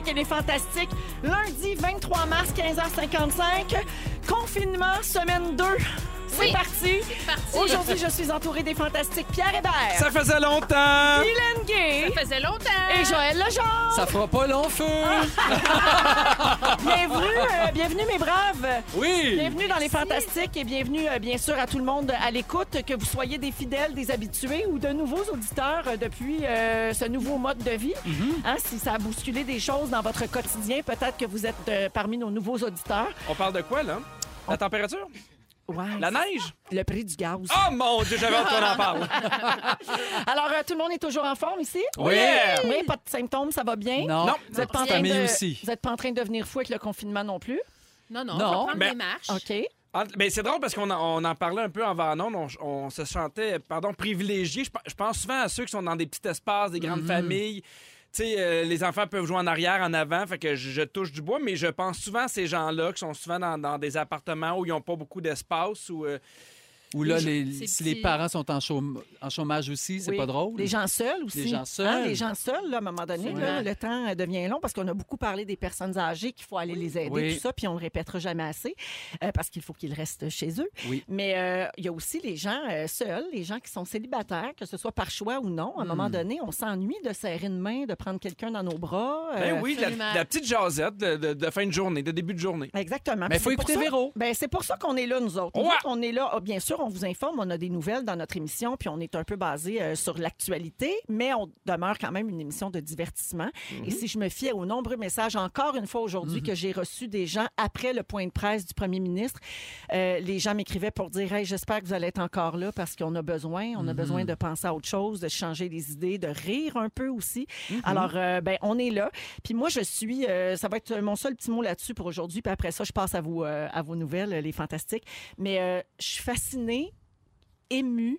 Véronique et les Fantastiques. Lundi 23 mars, 15h55. Confinement, semaine 2. C'est Oui, parti. c'est parti. Aujourd'hui, je suis entourée des Fantastiques Pierre Hébert, Ça faisait longtemps! Hélène Gay Ça faisait longtemps. et Joël Legendre. Ça fera pas long feu. Bienvenue, euh, bienvenue mes braves. Oui! Bienvenue dans les Fantastiques et bienvenue, euh, bien sûr, à tout le monde à l'écoute, que vous soyez des fidèles, des habitués ou de nouveaux auditeurs euh, depuis euh, ce nouveau mode de vie. Hein, si ça a bousculé des choses dans votre quotidien, peut-être que vous êtes euh, parmi nos nouveaux auditeurs. On parle de quoi, là? La température? Ouais, La neige? le prix du gaz. Oh mon Dieu, j'avais hâte qu'on en parle! Alors, euh, tout le monde est toujours en forme ici? Oui! Oui, pas de symptômes, ça va bien? Non, Non. Vous êtes pas en train famille de, aussi. Vous êtes pas en train de devenir fou avec le confinement non plus? Non, non, Non, on va prendre mais- des marches. OK. En- Ben, c'est drôle parce qu'on en, on en parlait un peu en Vannon. On, on se sentait, pardon, privilégiés. Je, pe- je pense souvent à ceux qui sont dans des petits espaces, des grandes familles. Euh, les enfants peuvent jouer en arrière, en avant, fait que je, touche du bois, mais je pense souvent à ces gens-là qui sont souvent dans, des appartements où ils n'ont pas beaucoup d'espace. Ou, Ou là, Les- les- c'est si les parents sont en, chôme- en chômage aussi, c'est Oui. pas drôle. Les gens seuls aussi. Les gens seuls. Hein, les gens seuls, là, à un moment donné, là, le temps euh, devient long parce qu'on a beaucoup parlé des personnes âgées qu'il faut aller les aider, Oui. tout ça, puis on le répétera jamais assez euh, parce qu'il faut qu'ils restent chez eux. Oui. Mais euh, il y a aussi les gens euh, seuls, les gens qui sont célibataires, que ce soit par choix ou non. À un Hmm. moment donné, on s'ennuie de serrer une main, de prendre quelqu'un dans nos bras. ben oui, la, la petite jasette de, de- de fin de journée, de début de journée. Exactement. Mais Puis faut c'est pour écouter ça- Véro. Ben, c'est pour ça qu'on est là, nous autres. Nous Ouais. autres, on est là. Ah, bien sûr, on vous informe, on a des nouvelles dans notre émission, puis on est un peu basé euh, sur l'actualité, mais on demeure quand même une émission de divertissement. Et si je me fie aux nombreux messages, encore une fois aujourd'hui, que j'ai reçus des gens après le point de presse du premier ministre, euh, les gens m'écrivaient pour dire Hey, j'espère que vous allez être encore là parce qu'on a besoin. On a besoin de penser à autre chose, de changer les idées, de rire un peu aussi. Alors, euh, ben, on est là. Puis moi, je suis. euh, ça va être mon seul petit mot là-dessus pour aujourd'hui. Puis après ça, je passe à, vous, à vos nouvelles, les fantastiques. Mais je suis fascinée, émue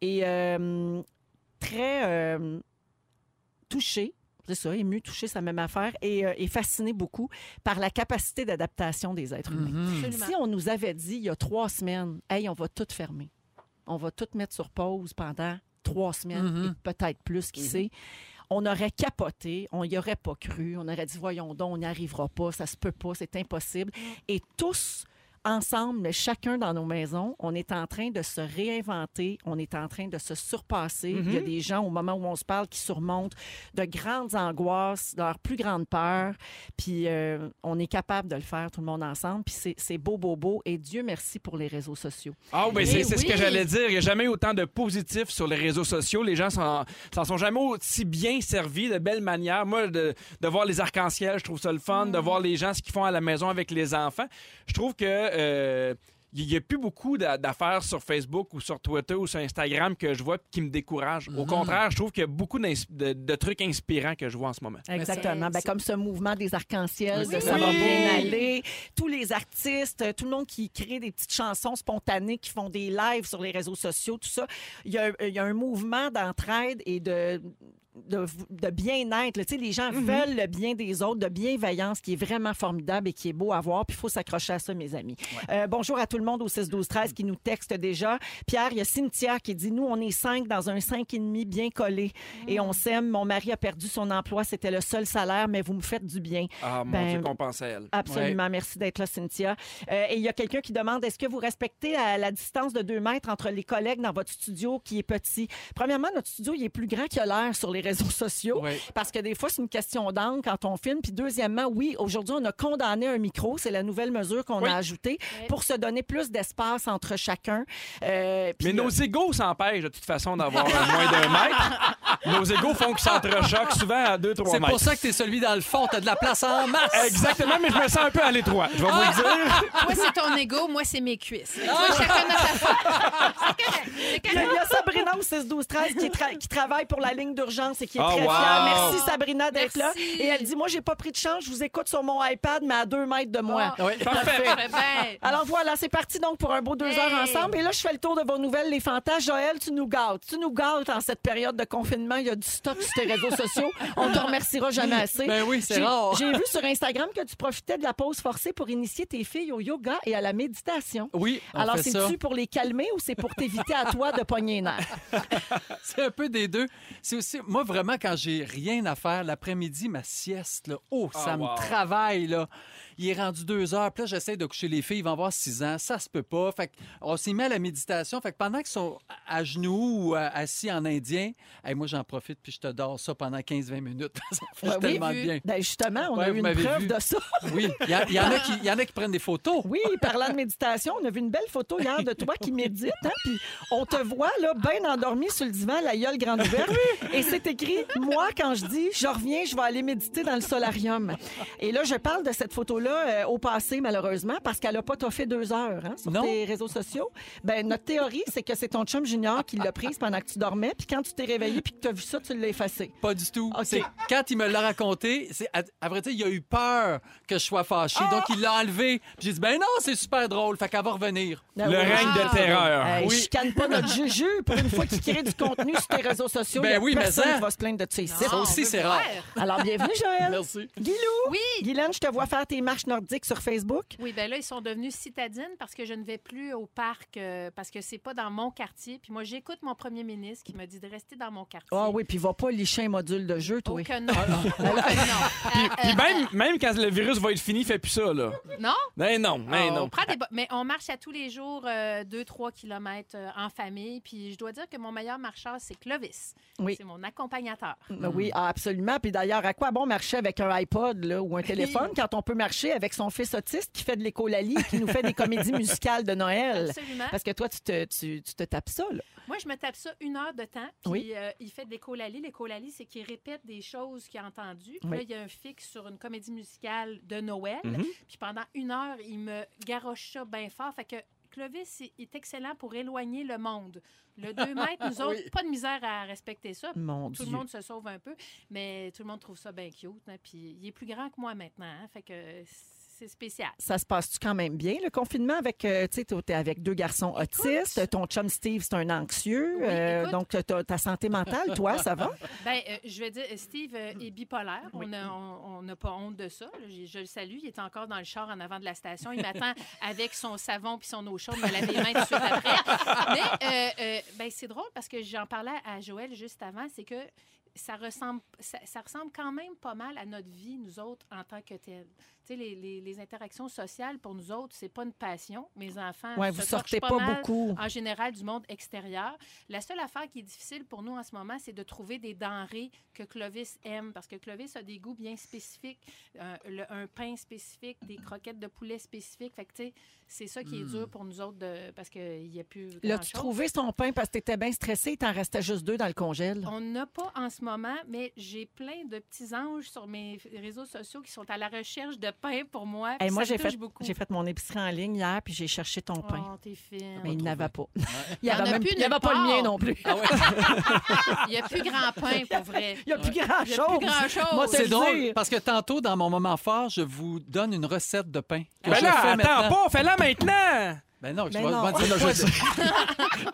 et euh, très euh, touchée. C'est ça, émue, touchée, c'est la même affaire, et, euh, et fascinée beaucoup par la capacité d'adaptation des êtres humains. Mhm. Si on nous avait dit il y a trois semaines, hey, on va tout fermer, on va tout mettre sur pause pendant trois semaines Mhm. et peut-être plus, qui sait, on aurait capoté, on n'y aurait pas cru, on aurait dit voyons donc, on n'y arrivera pas, ça se peut pas, c'est impossible. Et tous ensemble, mais chacun dans nos maisons, on est en train de se réinventer, on est en train de se surpasser. Il y a des gens, au moment où on se parle, qui surmontent de grandes angoisses, leurs plus grandes peurs, puis euh, on est capable de le faire, tout le monde ensemble, puis c'est- beau, beau, beau, et Dieu merci pour les réseaux sociaux. Ah, Eh c'est c'est ce oui. que j'allais dire. Il n'y a jamais eu autant de positifs sur les réseaux sociaux. Les gens s'en sont jamais aussi bien servis, de belle manière. Moi, de, de voir les arcs-en-ciel, je trouve ça le fun. Mm. De voir les gens, ce qu'ils font à la maison avec les enfants. Je trouve que. Euh, il n'y a plus beaucoup d'a- d'affaires sur Facebook ou sur Twitter ou sur Instagram que je vois qui me découragent. Au contraire, je trouve qu'il y a beaucoup de, de trucs inspirants que je vois en ce moment. Exactement. Ben, comme ce mouvement des arcs-en-ciel, Oui, de ça va bien aller. Tous les artistes, euh, tout le monde qui crée des petites chansons spontanées, qui font des lives sur les réseaux sociaux, tout ça. Il y a, il y a un mouvement d'entraide et de de, de bien-être. là. Tu sais, Les gens veulent le bien des autres, de bienveillance qui est vraiment formidable et qui est beau à voir. Puis il faut s'accrocher à ça, mes amis. Euh, bonjour à tout le monde au 6-12-13 qui nous texte déjà. Pierre, il y a Cynthia qui dit Nous, on est cinq dans un cinq et demi bien collé et on s'aime. Mon mari a perdu son emploi. C'était le seul salaire, mais vous me faites du bien. Ah, mon Ben, Dieu, qu'on pense à elle. Absolument. Merci d'être là, Cynthia. Euh, et il y a quelqu'un qui demande est-ce que vous respectez la, la distance de deux mètres entre les collègues dans votre studio qui est petit Premièrement, notre studio il est plus grand qu'il a l'air sur les réseaux sociaux Oui. parce que des fois, c'est une question d'angle quand on filme. Puis deuxièmement, oui, aujourd'hui, on a condamné un micro. C'est la nouvelle mesure qu'on Oui. a ajoutée pour se donner plus d'espace entre chacun. Euh, Mais nos égaux s'empêchent de toute façon d'avoir moins d'un mètre. Nos égaux font qu'ils s'entrechoquent souvent à 2-3 C'est mètres. pour ça que t'es celui dans le fond, t'as de la place en masse. Exactement, mais je me sens un peu à l'étroit. Je vais vous le dire. Toi, c'est ton ego, moi, c'est mes cuisses. Chacun a sa faute. C'est. C'est Il y, a, Sabrina au 6 12 13 qui, tra- qui travaille pour la ligne d'urgence et qui est Oh, très wow. fière. Merci Sabrina d'être là. Et elle dit moi j'ai pas pris de chance, je vous écoute sur mon iPad mais à deux mètres de moi. Ah. Oui. Parfait. Alors voilà, c'est parti donc pour un beau deux Hey. heures ensemble. Et là, je fais le tour de vos nouvelles, les fantasmes. Joël, tu nous gâtes. Tu nous gâtes en cette période de confinement. Il y a du stock sur tes réseaux sociaux. On te remerciera jamais assez. Ben oui, c'est rare. J'ai vu sur Instagram que tu profitais de la pause forcée pour initier tes filles au yoga et à la méditation. Oui, on Alors, c'est-tu pour les calmer ou c'est pour t'éviter à toi de pogner les nerfs? C'est un peu des deux. C'est aussi, moi, vraiment, quand j'ai rien à faire, l'après-midi, ma sieste, là, oh, ça Ah, me wow. travaille, là. Il est rendu deux heures, puis là, j'essaie de coucher les filles, ils vont avoir six ans, ça se peut pas. Fait on s'y met à la méditation. Fait que pendant qu'ils sont à genoux ou euh, assis en indien, hey, moi, j'en profite, puis je te dors ça pendant 15-20 minutes. ça fait oui, tellement vu. bien. Ben justement, on Ouais, a eu une preuve vu. de ça. Oui, il y, a- il y en a qui- il y en a qui prennent des photos. Oui, parlant de méditation, on a vu une belle photo hier de toi qui médite, hein, puis on te voit là bien endormi sur le divan, la gueule grande ouverte, et c'est écrit moi quand je dis je reviens, je vais aller méditer dans le solarium. Et là, je parle de cette photo-là euh, au passé malheureusement parce qu'elle a pas toffé deux heures hein, sur Non. tes réseaux sociaux. Ben notre théorie, c'est que c'est ton chum junior qui l'a prise pendant que tu dormais, puis quand tu t'es réveillé puis que tu as vu ça, tu l'as effacé. Pas du tout. C'est- Quand il me l'a raconté, c'est à, à vrai dire, il a eu peur que je sois fâché. Ah! Donc, il l'a enlevé. Puis J'ai dit, ben non, c'est super drôle. Fait qu'elle va revenir. Ah Le oui. règne de Ah. terreur. Oui. Je canne pas notre juju pour une fois qu'il crée du contenu sur tes réseaux sociaux. Ben il y a oui, mais ça- va se plaindre de ici. Ça aussi, veut c'est rare. Alors, bienvenue, Joël. Merci. Guilou. Oui. Guylaine, je te vois faire tes marches nordiques sur Facebook. Oui, ben là, ils sont devenus citadines parce que je ne vais plus au parc euh, parce que c'est pas dans mon quartier. Puis moi, j'écoute mon premier ministre qui me dit de rester dans mon quartier. Ah oui, puis va pas licher un module de jeu, toi. Oh que non. Oh que non. Euh, Puis euh, même, même quand le virus va être fini, fait plus ça, là. non? Mais non, mais on non. prend des bo- mais on marche à tous les jours 2-3 km euh, en famille. Puis je dois dire que mon meilleur marcheur, c'est Clovis. Oui. C'est mon accompagnateur. Ben Oui, ah, absolument. Puis d'ailleurs, à quoi bon marcher avec un iPod là, ou un téléphone quand on peut marcher avec son fils autiste qui fait de l'écolalie, qui nous fait des comédies musicales de Noël? Absolument. Parce que toi, tu te, tu, tu te tapes ça, là. Moi, je me tape ça une heure de temps. Puis Oui. euh, il fait de l'écolalie. L'écolalie, c'est qu'il répète des choses qu'il a entendues. Puis Oui. là, il y a un fixe sur une comédie musicale de Noël. Mhm. Puis pendant une heure, il me garoche ça bien fort. Fait que Clovis est excellent pour éloigner le monde. Le 2 mètres, nous autres, Oui. pas de misère à respecter ça. Mon Tout Dieu. le monde se sauve un peu, mais tout le monde trouve ça bien cute. hein. Puis il est plus grand que moi maintenant. hein. Fait que c'est spécial. Ça se passe-tu quand même bien, le confinement, avec, euh, tu sais, avec deux garçons autistes, ton chum Steve, c'est un anxieux, Oui, euh, donc ta santé mentale, toi, ça va? Ben, euh, je vais dire, Steve euh, est bipolaire. On n'a on, on n'a pas honte de ça. là. Je, je le salue. Il est encore dans le char en avant de la station. Il m'attend avec son savon puis son eau chaude, me laver les mains tout de suite après. Mais ben, c'est drôle parce que j'en parlais à Joël juste avant. C'est que ça ressemble, ça, ça ressemble quand même pas mal à notre vie, nous autres, en tant que tels. Tu les, les- les interactions sociales, pour nous autres, c'est pas une passion. Mes enfants Ouais, se vous sortez pas pas mal beaucoup. en général du monde extérieur. La seule affaire qui est difficile pour nous en ce moment, c'est de trouver des denrées que Clovis aime, parce que Clovis a des goûts bien spécifiques, un, le- un pain spécifique, des croquettes de poulet spécifiques. Fait que, tu sais, c'est ça qui est dur pour nous autres, de, parce qu'il n'y a plus L'as-tu trouvé son pain? Parce que t'étais bien stressé, il t'en restait juste deux dans le congèle? On n'a pas en ce moment, mais j'ai plein de petits anges sur mes réseaux sociaux qui sont à la recherche de pain pour moi. Hey, j'ai fait, beaucoup. j'ai fait mon épicerie en ligne hier, puis j'ai cherché ton pain. Oh, t'es fine. mais il n'avait pas. Il Il n'y avait, a même, plus il avait pas le mien non plus. Ah ouais. Il n'y a plus grand pain, pour vrai. Il n'y a plus Il y a grand-chose. plus grand-chose. Moi, te C'est le drôle parce que tantôt, dans mon moment fort, je vous donne une recette de pain. que Ben je là, fais attends maintenant. pas, fais-la maintenant! Ben non, je Ben vais non. dire Non, je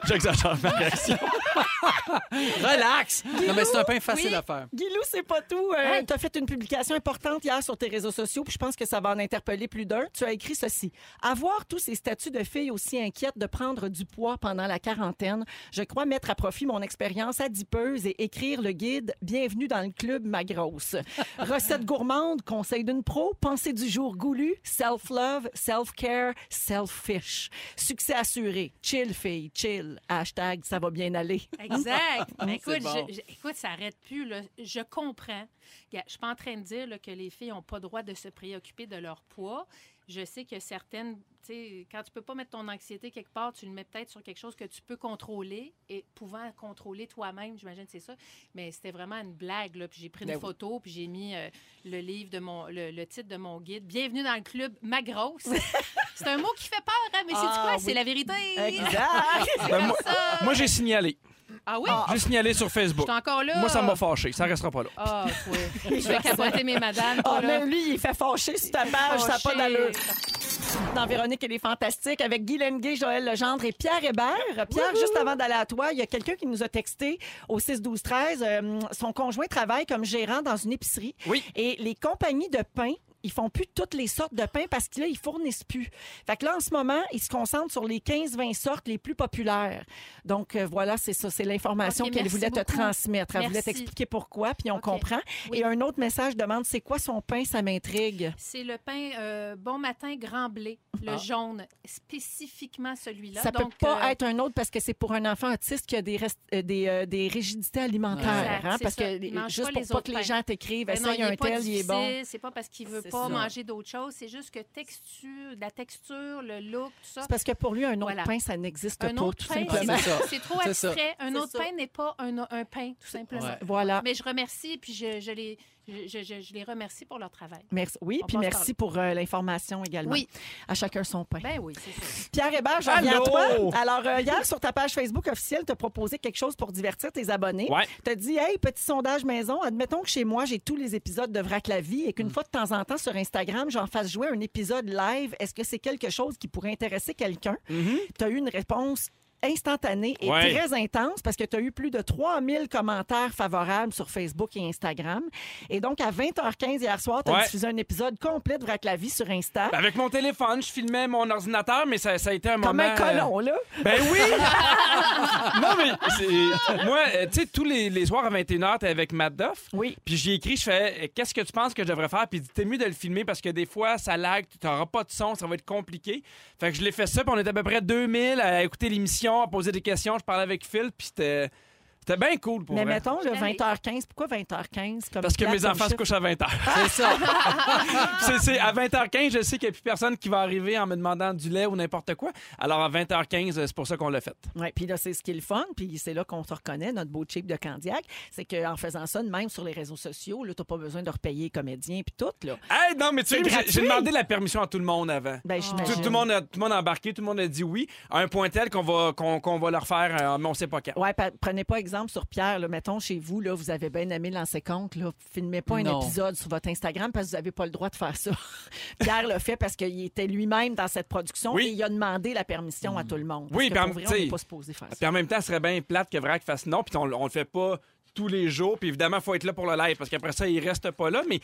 J'exagère ma réaction. Relax! Non, mais c'est un pain facile Oui. à faire. Guilou, c'est pas tout. Euh, Hey. Tu as fait une publication importante hier sur tes réseaux sociaux, puis je pense que ça va en interpeller plus d'un. Tu as écrit ceci. Avoir tous ces statuts de filles aussi inquiètes de prendre du poids pendant la quarantaine, je crois mettre à profit mon expérience adipeuse et écrire le guide Bienvenue dans le club ma grosse. Recette gourmande, conseil d'une pro, pensée du jour goulu, self-love, self-care, selfish. Succès assuré. Chill, fille, chill. Hashtag ça va bien aller. Exact. Ben, écoute, bon. je- je- écoute, ça n'arrête plus. là. Je comprends. Je suis pas en train de dire là, que les filles n'ont pas le droit de se préoccuper de leur poids. Je sais que certaines, tu sais, quand tu peux pas mettre ton anxiété quelque part, tu le mets peut-être sur quelque chose que tu peux contrôler et pouvant contrôler toi-même, j'imagine que c'est ça. Mais c'était vraiment une blague, là. Puis j'ai pris une Ben oui. photo, puis j'ai mis euh, le livre de mon, le, le titre de mon guide. Bienvenue dans le club Ma Grosse. c'est un mot qui fait peur, hein, mais c'est Ah, quoi? oui. C'est la vérité. Exact. Ben, moi, j'ai signalé. Ah oui? J'ai signalé sur Je Facebook. suis encore là. Moi, ça m'a fâché. Ça restera pas là. Ah, toi. Je vais capoter mes madames. Ah, mais lui, il fait fâcher sur ta page, ça n'a pas d'allure. Dans Véronique, elle est fantastique avec Guy Lenguet, Joël Legendre et Pierre Hébert. Pierre, juste avant d'aller à toi, il y a quelqu'un qui nous a texté au 6-12-13. euh, son conjoint travaille comme gérant dans une épicerie. Oui. Et les compagnies de pain ils font plus toutes les sortes de pain parce que là, ils fournissent plus. Fait que là, en ce moment, ils se concentrent sur les 15-20 sortes les plus populaires. Donc, euh, voilà, c'est ça. C'est l'information qu'elle voulait te transmettre. Elle voulait t'expliquer pourquoi, puis on comprend. Oui. Et un autre message demande c'est quoi son pain? Ça m'intrigue. C'est le pain euh, Bon Matin Grand Blé, le Ah. jaune, spécifiquement celui-là. Ça Donc, peut pas euh, être un autre parce que c'est pour un enfant autiste qui a des, rest- des, des rigidités alimentaires. Exact, hein, parce ça. que juste pas pour les pas autres que les gens t'écrivent, Ben essaye un pas tel, il est bon. C'est pas parce qu'il veut pas ça. manger d'autres choses, c'est juste que texture, la texture, le look, tout ça. C'est parce que pour lui, un autre Voilà. pain, ça n'existe Un pas, autre tout pain, simplement. C'est trop C'est ça. abstrait. Un autre ça. pain n'est pas un, un pain, tout simplement. Ouais. Voilà. Mais je remercie, puis je, je les, je, je- je- je les remercie pour leur travail. Merci. Oui, On puis merci pour euh, l'information également. Oui. À chacun son pain. Ben oui, c'est ça. Pierre Hébert, je reviens à toi. Alors, euh, hier, sur ta page Facebook officielle, tu as proposé quelque chose pour divertir tes abonnés. Ouais. Tu as dit, hey, petit sondage maison, admettons que chez moi, j'ai tous les épisodes de Vrac la vie et Mm. qu'une fois de temps en temps sur Instagram, j'en fasse jouer un épisode live. Est-ce que c'est quelque chose qui pourrait intéresser quelqu'un? Tu as eu une réponse instantanée et. Ouais. très intense parce que tu as eu plus de 3000 commentaires favorables sur Facebook et Instagram. Et donc, à 20h15 hier soir, tu as Ouais. diffusé un épisode complet de Vrac la vie sur Insta. Ben, Avec mon téléphone, je filmais mon ordinateur, mais ça, ça a été un Comme moment... un colon, là. euh, Ben oui! non, mais moi, euh, tu sais, tous les, les soirs à 21h, t'es avec Matt Duff. Oui. Puis j'ai écrit, je fais, euh, qu'est-ce que tu penses que je devrais faire? Puis t'es mieux de le filmer parce que des fois, ça lag, tu n'auras pas de son, ça va être compliqué. Fait que je l'ai fait ça, puis on était à peu près 2000 à écouter l'émission, à poser des questions. Je parlais avec Phil, puis c'était, c'était bien cool pour Mais vrai. mettons, le Je l'avais. 20h15, pourquoi 20h15? Comme Parce que plate mes comme enfants se chiffre? couchent à 20h. C'est ça. c'est, c'est à 20h15, je sais qu'il n'y a plus personne qui va arriver en me demandant du lait ou n'importe quoi. Alors à 20h15, c'est pour ça qu'on l'a fait. Oui, puis là, c'est ce qui est le fun, puis c'est là qu'on se reconnaît, notre beau cheap de Candiac, c'est qu'en faisant ça, même sur les réseaux sociaux, là, t'as pas besoin de repayer les comédiens puis tout, là. Hey, non, mais tu sais, C'est j'ai- gratuit. j'ai demandé la permission à tout le monde avant. Ben, Tout, j'imagine. tout le monde a, tout le monde a embarqué, tout le monde a dit oui, à un point tel qu'on va, qu'on, qu'on va leur faire, euh, mais on sait pas quand. Ouais, pa- prenez pas exemple sur Pierre. Là. Mettons, chez vous, là, vous avez bien aimé lancer compte. Là. Filmez pas un épisode sur votre Instagram parce que vous n'avez pas le droit de faire ça. Pierre l'a fait parce qu'il était lui-même dans cette production Oui. et il a demandé la permission à tout le monde. Oui, puis en- vrai, on pas supposé faire ça. Puis en même temps, ce serait bien plate que Vrac fasse non, puis on, on le fait pas tous les jours. Puis évidemment, il faut être là pour le live, parce qu'après ça, il reste pas là. Mais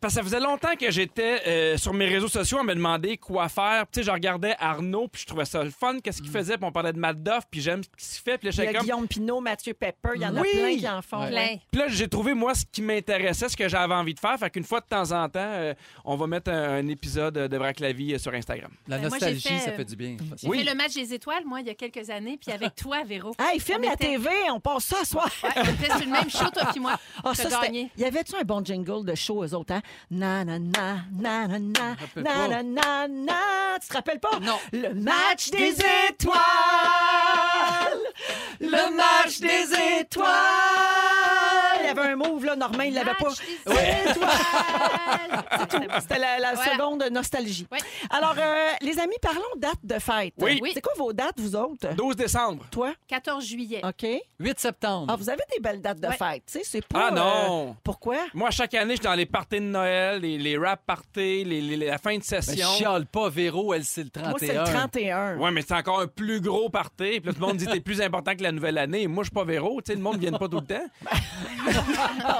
parce que ça faisait longtemps que j'étais euh, sur mes réseaux sociaux à me demander quoi faire. Tu sais, je regardais Arnaud, puis je trouvais ça le fun, qu'est-ce qu'il faisait, puis on parlait de Matt Duff, puis j'aime ce qu'il fait. Puis là, Il y a comme... Guillaume Pinot, Mathieu Pepper, il y en a Oui. plein qui en font. Ouais. Plein. Puis là, j'ai trouvé, moi, ce qui m'intéressait, ce que j'avais envie de faire. Fait qu'une fois de temps en temps, euh, on va mettre un, un épisode de Vrac la vie euh, sur Instagram. La Ben, moi, j'ai nostalgie, fait, ça euh, fait du bien. J'ai Oui. fait le match des étoiles, moi, il y a quelques années, puis avec toi, Véro. Hey, filme la était- TV, on passe ça à soir. Ouais, on était sur le même show, toi puis moi. Ah, T'as ça, gagné. Y avait-tu un bon jingle de show, eux autres, hein? Na, na, na, na, na, na, na, na, na. Tu te rappelles pas? Non. Le match des étoiles! Le match des étoiles! Il avait un move, là, Normand, il l'avait pas. Étoiles. C'était la, la Voilà. seconde nostalgie. Ouais. Alors, euh, les amis, parlons date de fête. Oui. Oui. C'est quoi vos dates, vous autres? 12 décembre. Toi? 14 juillet. OK. 8 septembre. Ah, vous avez des belles dates de Ouais. fête. Tu sais, c'est pas. Ah non! euh, pourquoi? Moi, chaque année, je suis dans les parties de Noël, les, les rap parties, les, les- la fin de Ben, session. chiale pas, Véro, elle, c'est le 31. Moi, c'est le 31. Ouais, mais c'est encore un plus gros party. Puis là, tout le monde dit que t'es plus important que la nouvelle année. Moi, je suis pas Véro. Tu sais, le monde ne vient pas tout le temps.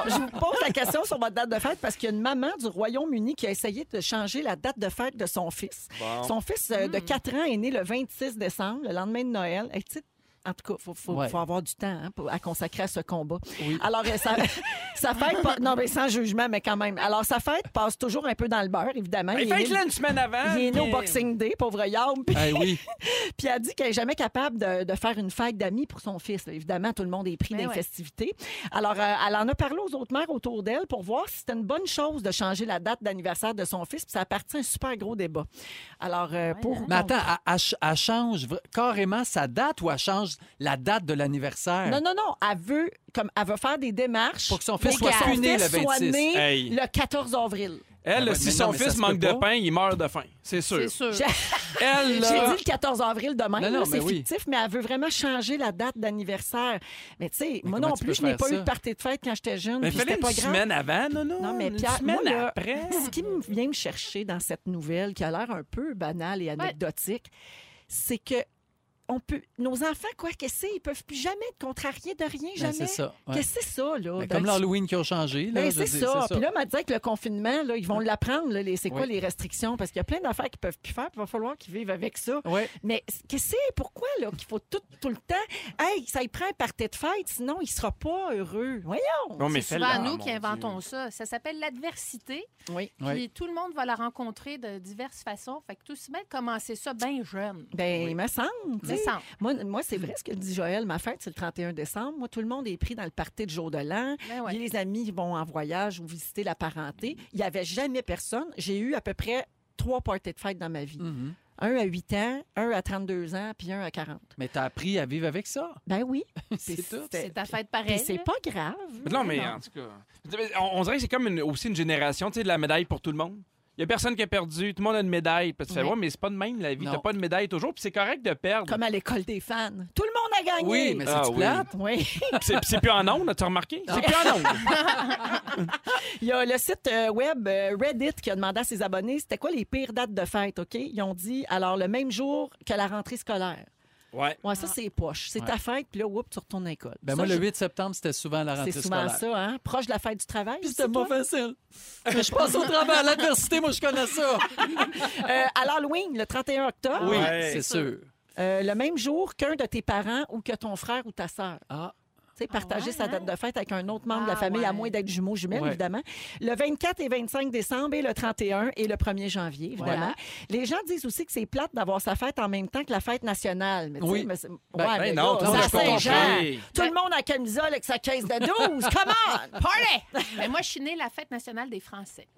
Je vous pose la question sur votre date de fête parce qu'il y a une maman du Royaume-Uni qui a essayé de changer la date de fête de son fils. Bon. Son fils euh, Hmm. de 4 ans est né le 26 décembre, le lendemain de Noël. Et, tu sais, en tout cas, il faut, faut- Ouais. faut avoir du temps hein, pour, à consacrer à ce combat. Oui. Alors, euh, sa, sa fête, pa- non, mais sans jugement, mais quand même. Alors, sa fête passe toujours un peu dans le beurre, évidemment. Il né- fait là une semaine avant. il est né au Boxing Day, pauvre Yam. Puis, Eh oui. puis elle a dit qu'elle n'est jamais capable de, de faire une fête d'amis pour son fils. là. Évidemment, tout le monde est pris les ouais. festivités. Alors, euh, elle en a parlé aux autres mères autour d'elle pour voir si c'était une bonne chose de changer la date d'anniversaire de son fils. Puis ça a parti un super gros débat. Alors, euh, pour. Mais attends, elle, elle ch- elle change carrément sa date ou elle change la date de l'anniversaire? Non, non, non. Elle veut, comme, elle veut faire des démarches. Pour que son fils soit né le fils soit 26. né Hey. le 14 avril. Elle, Ben ouais, si son non, fils manque de pain, il meurt de faim. C'est sûr. C'est sûr. J'ai Elle, j'ai dit le 14 avril demain. Non, non, c'est oui. fictif, mais elle veut vraiment changer la date d'anniversaire. Mais tu sais, moi non plus, je n'ai pas eu de party de fête quand j'étais jeune. mais puis fallait c'était une pas grave. semaine avant, non, non. Non, mais une Pierre, semaine moi, là, après. ce qui me vient me chercher dans cette nouvelle, qui a l'air un peu banale et anecdotique, c'est que on peut, nos enfants, quoi que c'est, ils peuvent plus jamais être contrariés de rien, Ben, jamais. c'est ça. ouais. Qu'est-ce que c'est ça, là? Ben, Ben, comme l'Halloween qui a changé. là, ben, c'est ça. Puis là, on m'a dit que le confinement, là, ils vont l'apprendre, là, les- c'est quoi Oui. les restrictions, parce qu'il y a plein d'affaires qu'ils peuvent plus faire, puis il va falloir qu'ils vivent avec ça. Ouais. Mais qu'est-ce que c'est? Pourquoi, là, qu'il faut tout, tout le temps, hey, ça y prend un party de fête, sinon il sera pas heureux. Voyons! Non, mais C'est souvent nous mon qui Dieu. inventons ça. Ça s'appelle l'adversité. Oui. Puis tout le monde va la rencontrer de diverses façons. Fait que tout se met de commencer ça bien jeune. Ben, il me semble. Moi, moi c'est vrai ce que dit Joël. Ma fête, c'est le 31 décembre. Moi, tout le monde est pris dans le party de jour de l'an. Ben ouais. Les amis vont en voyage ou visiter la parenté. Il n'y avait jamais personne. J'ai eu à peu près trois parties de fête dans ma vie. Mhm. Un à 8 ans, un à 32 ans, puis un à 40. Mais t'as appris à vivre avec ça? Ben oui. C'est tout. C'est ta fête pareille. c'est pas grave. Non, mais en tout cas. On, on dirait que c'est comme une- aussi une génération, tu sais, de la médaille pour tout le monde. Il y a personne qui a perdu, tout le monde a une médaille. Puis tu fais, ouais, mais c'est pas de même la vie. T'as pas de médaille toujours, puis c'est correct de perdre. Comme à l'école des fans. Tout le monde a gagné. Oui, mais Ah c'est oui. plate? Oui. C'est plus en ondes, as-tu remarqué? C'est plus en ondes. Il y a le site euh, web euh, Reddit qui a demandé à ses abonnés c'était quoi les pires dates de fête, OK? Ils ont dit alors le même jour que la rentrée scolaire. Ouais. Ouais, ça, c'est poche. C'est Ouais. ta fête, puis là, oups, tu retournes à l'école. Ben Ça, moi, le je- 8 septembre, c'était souvent la rentrée C'est souvent scolaire. ça, hein? Proche de la fête du travail. Puis aussi, c'était pas toi? facile. Mais je passe au travers. L'adversité, moi, je connais ça. Euh, à l'Halloween, le 31 octobre, Oui, Ouais. c'est sûr. euh, le même jour qu'un de tes parents ou que ton frère ou ta sœur. Ah, Tu sais, partager ouais, sa hein? date de fête avec un autre membre de la Ah, famille, à moins d'être jumeaux jumelles, Ouais. évidemment. Le 24 et 25 décembre et le 31 et le 1er janvier, évidemment. Voilà. Les gens disent aussi que c'est plate d'avoir sa fête en même temps que la fête nationale. Mais Oui. mais Ben, ouais, Ben mais non, là, tout le monde à Saint-Jean. compris. Tout le monde a camisole avec sa caisse de 12. Come on! Party! Mais moi, je suis née la fête nationale des Français.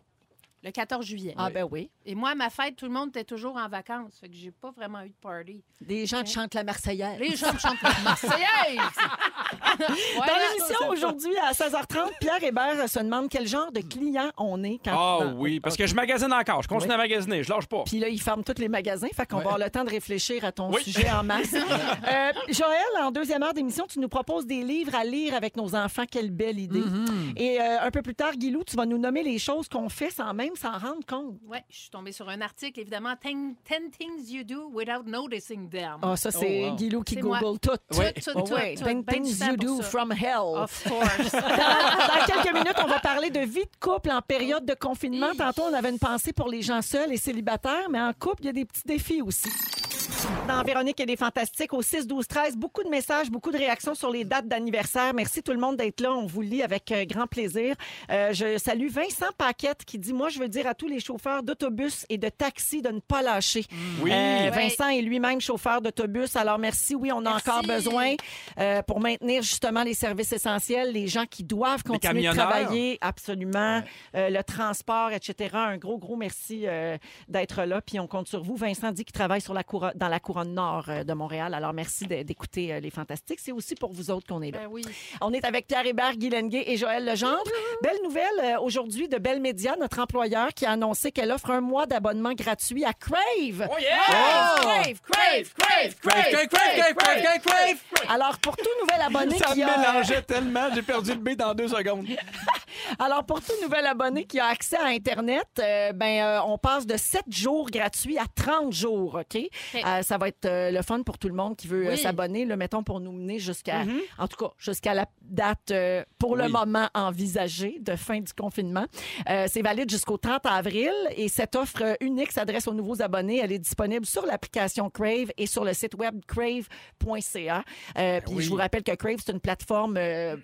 Le 14 juillet. Ah ben oui. Et moi, à ma fête, tout le monde était toujours en vacances. Fait que j'ai pas vraiment eu de party. Des gens qui chantent la Marseillaise. Les gens chantent la Marseillaise! Dans l'émission aujourd'hui à 16h30, Pierre Hébert se demande quel genre de client on est quand Ah dans- oui, parce que je magasine encore. Je continue Oui. à magasiner. Je lâche pas. Puis là, il ferme tous les magasins. Fait qu'on va avoir le temps de réfléchir à ton Oui. sujet en masse. Euh, Joël, en deuxième heure d'émission, tu nous proposes des livres à lire avec nos enfants. Quelle belle idée. Mhm. Et euh, un peu plus tard, Guilou, tu vas nous nommer les choses qu'on fait sans même s'en rendre compte. Oui, je suis tombée sur un article, évidemment, 10 things you do without noticing them. Ah, ça, c'est Oh, wow. Guilou qui moi. Google tout. Tout, tout, Oh, tout, ouais. tout. Ten Ben things you do from hell. Of course. Dans, dans quelques minutes, on va parler de vie de couple en période de confinement. Tantôt, on avait une pensée pour les gens seuls et célibataires, mais en couple, il y a des petits défis aussi. Dans Véronique et les Fantastiques, au 6, 12, 13, beaucoup de messages, beaucoup de réactions sur les dates d'anniversaire. Merci tout le monde d'être là. On vous lit avec euh, grand plaisir. Euh, je salue Vincent Paquette qui dit Moi, je veux dire à tous les chauffeurs d'autobus et de taxi de ne pas lâcher. Oui. Euh. Vincent est lui-même chauffeur d'autobus. Alors, merci. Oui, on a Merci. encore besoin euh, pour maintenir justement les services essentiels, les gens qui doivent continuer de travailler, absolument, euh, le transport, etc. Un gros, gros merci euh, d'être là. Puis on compte sur vous. Vincent dit qu'il travaille sur la couronne, dans la couronne nord euh, de Montréal. Alors, merci d'écouter euh, les Fantastiques. C'est aussi pour vous autres qu'on est là. Ben oui. On est avec Pierre Hébert, Guy Lenguet et Joël Legendre. Belle nouvelle euh, aujourd'hui de Belle Média, notre employeur qui a annoncé qu'elle offre un mois d'abonnement gratuit à Crave. Oh yeah! Crave, crave, crave, Crave, crave, crave, crave, crave, crave. Alors, pour tout nouvel abonné Ça qui a... mélangeait tellement, j'ai perdu le B dans deux secondes. Alors, pour tout nouvel abonné qui a accès à Internet, euh, ben, euh, on passe de 7 jours gratuits à 30 jours, OK? Euh, ça va être euh, le fun pour tout le monde qui veut euh, Oui. s'abonner, le mettons, pour nous mener jusqu'à, en tout cas, jusqu'à la date, pour le moment, envisagée de fin du confinement. C'est valide jusqu'au 30 avril et cette offre unique s'adresse aux nouveaux abonnés. Elle est disponible sur l'application Crave et sur le site web crave.ca. Euh, puis oui. je vous rappelle que Crave, c'est une plateforme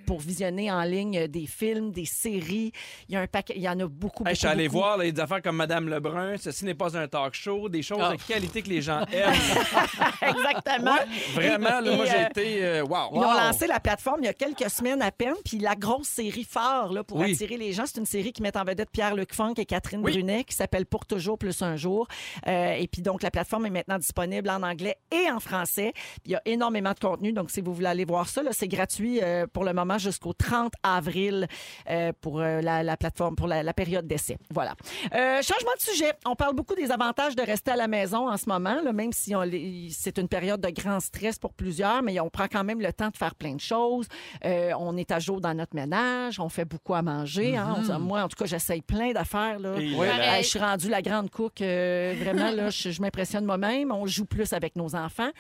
pour visionner en ligne des films, des séries. Il y a un paquet, il y en a beaucoup, je suis allé beaucoup. voir là, des affaires comme Madame Lebrun. Ceci n'est pas un talk show. Des choses Ah. de qualité que les gens aiment. Exactement. Vraiment, là, moi, j'ai euh, été. euh, wow. Ils ont lancé la plateforme il y a quelques semaines à peine, puis la grosse série phare là, pour Oui. attirer les gens, c'est une série qui met en vedette Pierre-Luc Funk et Catherine Oui. Brunet, qui s'appelle Pour toujours plus un jour. Euh, et puis donc, la plateforme est maintenant disponible en anglais et en français. Il y a énormément de contenu, donc si vous voulez aller voir ça, c'est gratuit euh, pour le moment jusqu'au 30 avril pour la, la plateforme, pour la, la période d'essai. Voilà. Changement de sujet. On parle beaucoup des avantages de rester à la maison en ce moment, là, même si c'est une période de grand stress pour plusieurs, mais on prend quand même le temps de faire plein de choses. Euh, on est à jour dans notre ménage, on fait beaucoup à manger. hein. On- moi, en tout cas, j'essaye plein d'affaires. là. Euh, je suis rendue la grande cook. euh, vraiment, là, je, je m'impressionne moi-même. On joue plus avec nos enfants.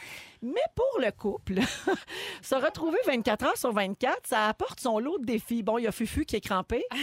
Mais pour le couple, se retrouver 24 heures sur 24, ça apporte son lot de défis. Bon, il y a Fufu qui est crampé.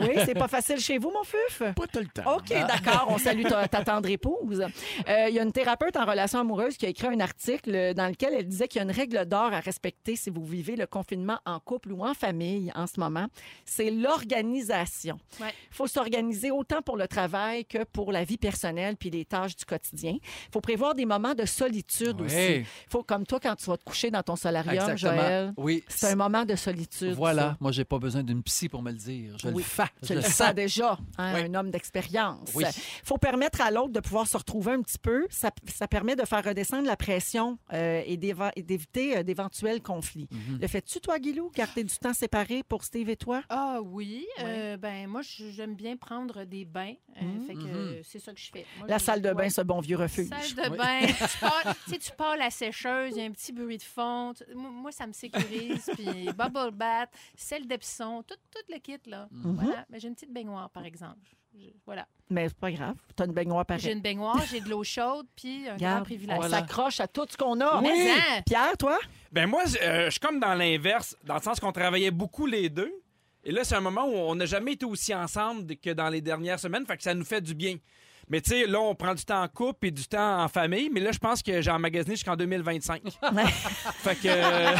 Oui, c'est pas facile chez vous, mon Fuf? Pas tout le temps. OK, d'accord. On salue ta, ta tendre épouse. Euh, Il y a une thérapeute en relation amoureuse qui a écrit un article dans lequel elle disait qu'il y a une règle d'or à respecter si vous vivez le confinement en couple ou en famille en ce moment. C'est l'organisation. Il Ouais. faut s'organiser autant pour le travail que pour la vie personnelle puis les tâches du quotidien. Il faut prévoir des moments de solitude Ouais. aussi. faut, comme toi, quand tu vas te coucher dans ton solarium, Joël, Oui. c'est un moment de solitude. Voilà. ça. Moi, j'ai pas besoin d'une psy pour me le dire. Je Oui. le fais. Je le le sais sens. déjà, hein, Oui. un homme d'expérience. Il faut permettre à l'autre de pouvoir se retrouver un petit peu. Ça, ça permet de faire redescendre la pression euh, et d'éva- et d'éviter euh, d'éventuels conflits. Mhm. Le fais-tu, toi, Guilou, garder du temps séparé pour Steve et toi? Ah oui, euh, ben moi j'aime bien prendre des bains, euh, fait que euh, c'est ça que je fais. Moi, La salle de bain, ce bon vieux refuge. Salle de Oui. bain, tu pars, tu sais, tu pars la sécheuse, il y a un petit bruit de fond. Tu- Moi, ça me sécurise. Puis bubble bath, sel d'Epsom, tout, tout le kit, là. Mhm. Voilà. Mais j'ai une petite baignoire, par exemple. Je- voilà. Mais c'est pas grave. Tu as une baignoire J'ai pareille. une baignoire, j'ai de l'eau chaude, puis un grand privilège. on Voilà. s'accroche à tout ce qu'on a. Mais hein, Pierre, toi? Ben moi, je euh, je suis comme dans l'inverse, dans le sens qu'on travaillait beaucoup les deux. Et là, c'est un moment où on n'a jamais été aussi ensemble que dans les dernières semaines, fait que ça nous fait du bien. Mais tu sais, là, on prend du temps en couple et du temps en famille, mais là, je pense que j'ai emmagasiné jusqu'en 2025. fait que euh,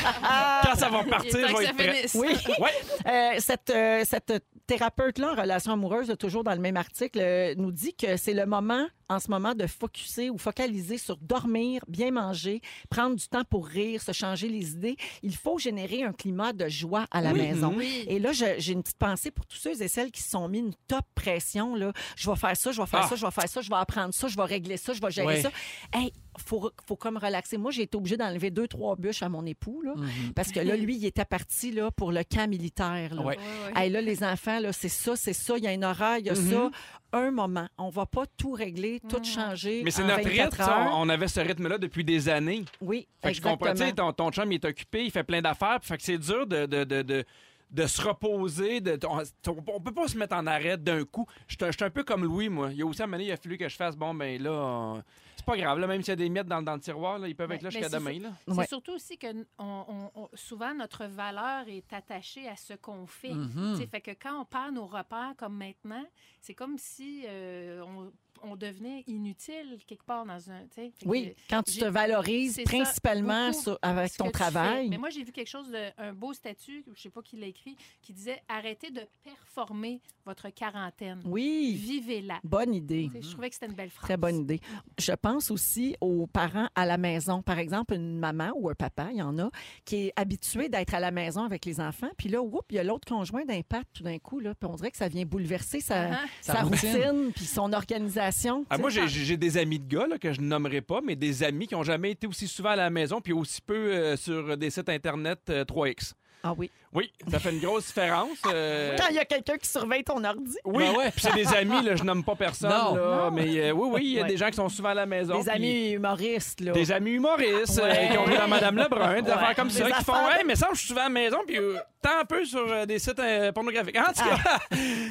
quand ça va partir, je vais ça être prêt. Oui. Ouais. Euh, cette, euh, cette thérapeute-là en relation amoureuse, toujours dans le même article, euh, nous dit que c'est le moment, en ce moment, de focuser ou focaliser sur dormir, bien manger, prendre du temps pour rire, se changer les idées. Il faut générer un climat de joie à la Oui. maison. Oui. Et là, j'ai une petite pensée pour tous ceux et celles qui se sont mis une top pression. Là. Je vais faire ça, je vais faire Ah. ça, je vais faire ça, je vais apprendre ça, je vais régler ça, je vais gérer ça. Hey, faut, faut comme relaxer. Moi, j'ai été obligée d'enlever deux, trois bûches à mon époux, là, Mhm. parce que là, lui, il était parti là, pour le camp militaire. Là. Ouais. Ouais, ouais. Hey, là, les enfants, là, c'est ça, c'est ça, il y a un horaire, il y a ça. Un moment. On va pas tout régler, tout changer. Mais c'est notre 24 rythme. ça. On, avait ce rythme-là depuis des années. Oui, Fait que je comprends. Tu sais, ton, ton chum, il est occupé, il fait plein d'affaires. Fait que c'est dur de, de, de, de, de se reposer. De, on, on peut pas se mettre en arrêt d'un coup. Je suis un- peu comme Louis, moi. Il y a aussi un moment donné, il a fallu que je fasse, bon, ben là, pas grave. Là, même s'il y a des miettes dans, dans le tiroir, là, ils peuvent être là mais jusqu'à demain. Là. C'est Ouais. surtout aussi que on, on- on- souvent notre valeur est attachée à ce qu'on fait. Sais, Fait que quand on perd nos repères comme maintenant, c'est comme si euh, on, on devenait inutile quelque part dans un. que Oui, quand tu te valorises ça, principalement beaucoup sur- avec ton travail. Mais moi, j'ai vu quelque chose de un beau statut, je sais pas qui l'a écrit, qui disait arrêtez de performer votre quarantaine. Oui, Vivez-la. bonne idée. Je trouvais que c'était une belle phrase. Très bonne idée. Je pense aussi aux parents à la maison. Par exemple, une maman ou un papa, il y en a, qui est habitué d'être à la maison avec les enfants. Puis là, oups, il y a l'autre conjoint d'impact tout d'un coup. Là, puis on dirait que ça vient bouleverser sa, Uh-huh. sa Sa routine, routine. puis son organisation. Ah, moi, j'ai- des amis de gars là, que je nommerai pas, mais des amis qui ont jamais été aussi souvent à la maison puis aussi peu euh, sur des sites Internet euh, 3X. Ah oui. Oui, ça fait une grosse différence. euh, Quand il y a quelqu'un qui surveille ton ordi. Oui, Ben ouais. puis c'est des amis, là, je nomme pas personne. Non. là, mais euh, oui, oui, il y a Ouais. des gens qui sont souvent à la maison. Des amis humoristes, là. Des amis humoristes euh, qui ont vu dans Madame Lebrun, des Ouais. affaires comme Des ça, qui font Hey, mais ça, je suis souvent à la maison, puis euh, tant un peu sur euh, des sites euh, pornographiques. En tout cas,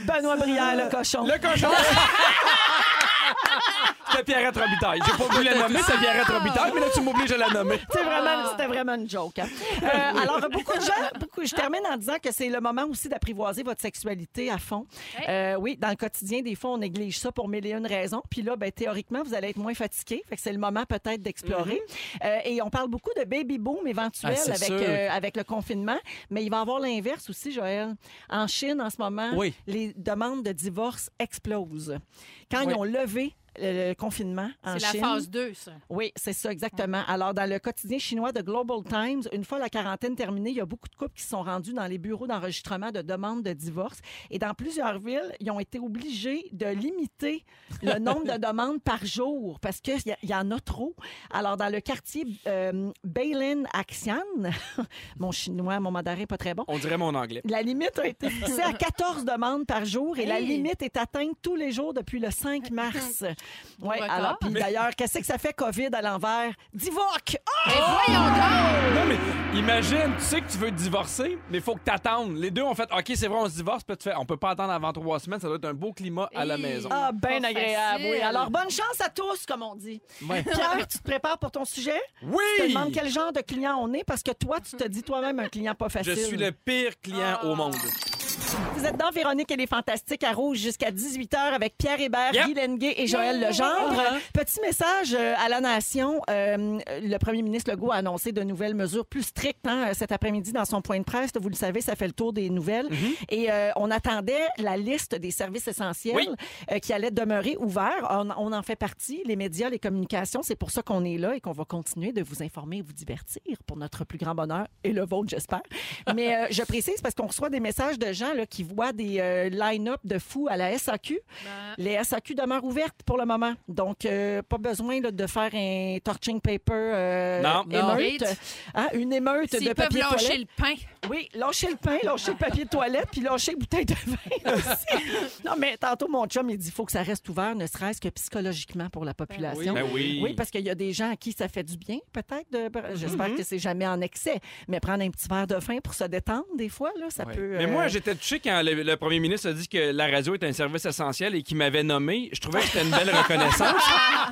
Benoît Brière, le cochon. le cochon. C'était Pierrette Robitaille. J'ai pas voulu la nommer, c'était Pierrette Robitaille, mais là, tu m'obliges à la nommer. C'est vraiment, c'était vraiment une joke. hein. Euh, alors, beaucoup de gens, beaucoup, je termine en disant que c'est le moment aussi d'apprivoiser votre sexualité à fond. Euh, oui, dans le quotidien, des fois, on néglige ça pour mille et une raisons. Puis là, ben, théoriquement, vous allez être moins fatigué. Fait que c'est le moment peut-être d'explorer. Euh, et on parle beaucoup de baby boom éventuel Ah, c'est avec, sûr. euh, avec le confinement. Mais il va y avoir l'inverse aussi, Joël. En Chine, en ce moment, Oui. les demandes de divorce explosent. Quand Oui. ils ont levé le confinement en C'est la Chine. phase 2, ça. Oui, c'est ça, exactement. Alors, dans le quotidien chinois de Global Times, une fois la quarantaine terminée, il y a beaucoup de couples qui se sont rendus dans les bureaux d'enregistrement de demandes de divorce. Et dans plusieurs villes, ils ont été obligés de limiter le nombre de demandes par jour parce qu'il y, y en a trop. Alors, dans le quartier euh, Bailin Axian, mon chinois, mon mandarin pas très bon, On dirait mon anglais. la limite a été fixée à 14 demandes par jour et la limite est atteinte tous les jours depuis le 5 mars. Ouais, record. alors, puis d'ailleurs, qu'est-ce que ça fait COVID à l'envers? Divoque! Mais voyons donc! Non, mais imagine, tu sais que tu veux te divorcer, mais il faut que tu attendes. Les deux ont fait OK, c'est vrai, on se divorce. Puis tu fais On peut pas attendre avant trois semaines, ça doit être un beau climat à la maison. Ah, bien Pas agréable, facile. oui. Alors, bonne chance à tous, comme on dit. Ouais. Pierre, tu te prépares pour ton sujet? Oui! Je te demande quel genre de client on est parce que toi, tu te dis toi-même un client pas Je facile. suis le pire client au monde. Vous êtes dans Véronique et les Fantastiques à Rouge jusqu'à 18h avec Pierre Hébert, Yep. Guy Lenguet et Joël Legendre. Petit message euh, à la nation. Euh, le premier ministre Legault a annoncé de nouvelles mesures plus strictes hein, cet après-midi dans son point de presse. Vous le savez, ça fait le tour des nouvelles. Et euh, on attendait la liste des services essentiels Oui. euh, qui allaient demeurer ouverts. On, on en fait partie, les médias, les communications. C'est pour ça qu'on est là et qu'on va continuer de vous informer et vous divertir pour notre plus grand bonheur et le vôtre, j'espère. Mais euh, je précise parce qu'on reçoit des messages de gens là, qui voient des euh, line-up de fous à la SAQ. Ben, Les SAQ demeurent ouvertes pour le moment. Donc, euh, pas besoin là, de faire un torching paper euh, Non. Non. émeute. Hein, une émeute de S'ils peuvent papier lâcher toilette. le pain. Oui, lâcher le pain, lâcher le papier de toilette, puis lâcher la bouteille de vin aussi. non, mais tantôt, mon chum, il dit qu'il faut que ça reste ouvert, ne serait-ce que psychologiquement pour la population. Ben oui. Oui, parce qu'il y a des gens à qui ça fait du bien, peut-être. de- J'espère Mm-hmm. que c'est jamais en excès. Mais prendre un petit verre de vin pour se détendre, des fois, là, ça Ouais. peut. Mais euh, moi, j'étais touché quand le, le premier ministre a dit que la radio est un service essentiel et qu'il m'avait nommé. Je trouvais que c'était une belle reconnaissance.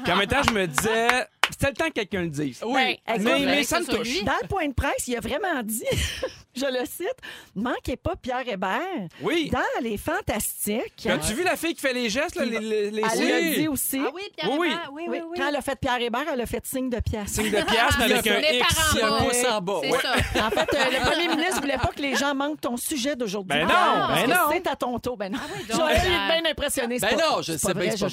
Puis en même temps, je me disais, c'était le temps que quelqu'un le dise. Oui, Ben. Mais, mais ça me touche. Dans le point de presse, il a vraiment dit, je le cite, manquez pas Pierre Hébert Oui. dans les fantastiques. As-tu vu la fille qui fait les gestes, là, les, les, les Elle l'a dit aussi. Ah oui, Pierre Oui, oui. Hébert, oui, oui, Oui. Quand elle a fait Pierre Hébert, elle a fait signe de pièce. Signe de pièce, mais avec un X. bas. pouce en bas. C'est Ouais. ça. En fait, euh, le premier ministre voulait pas que les gens manquent ton sujet d'aujourd'hui. Ben Pierre, non, parce ben non. C'est à ton tour. Ben non. donc, Joël euh, est bien impressionné. c'est Ben pas- non, je c'est sais bien que c'est pas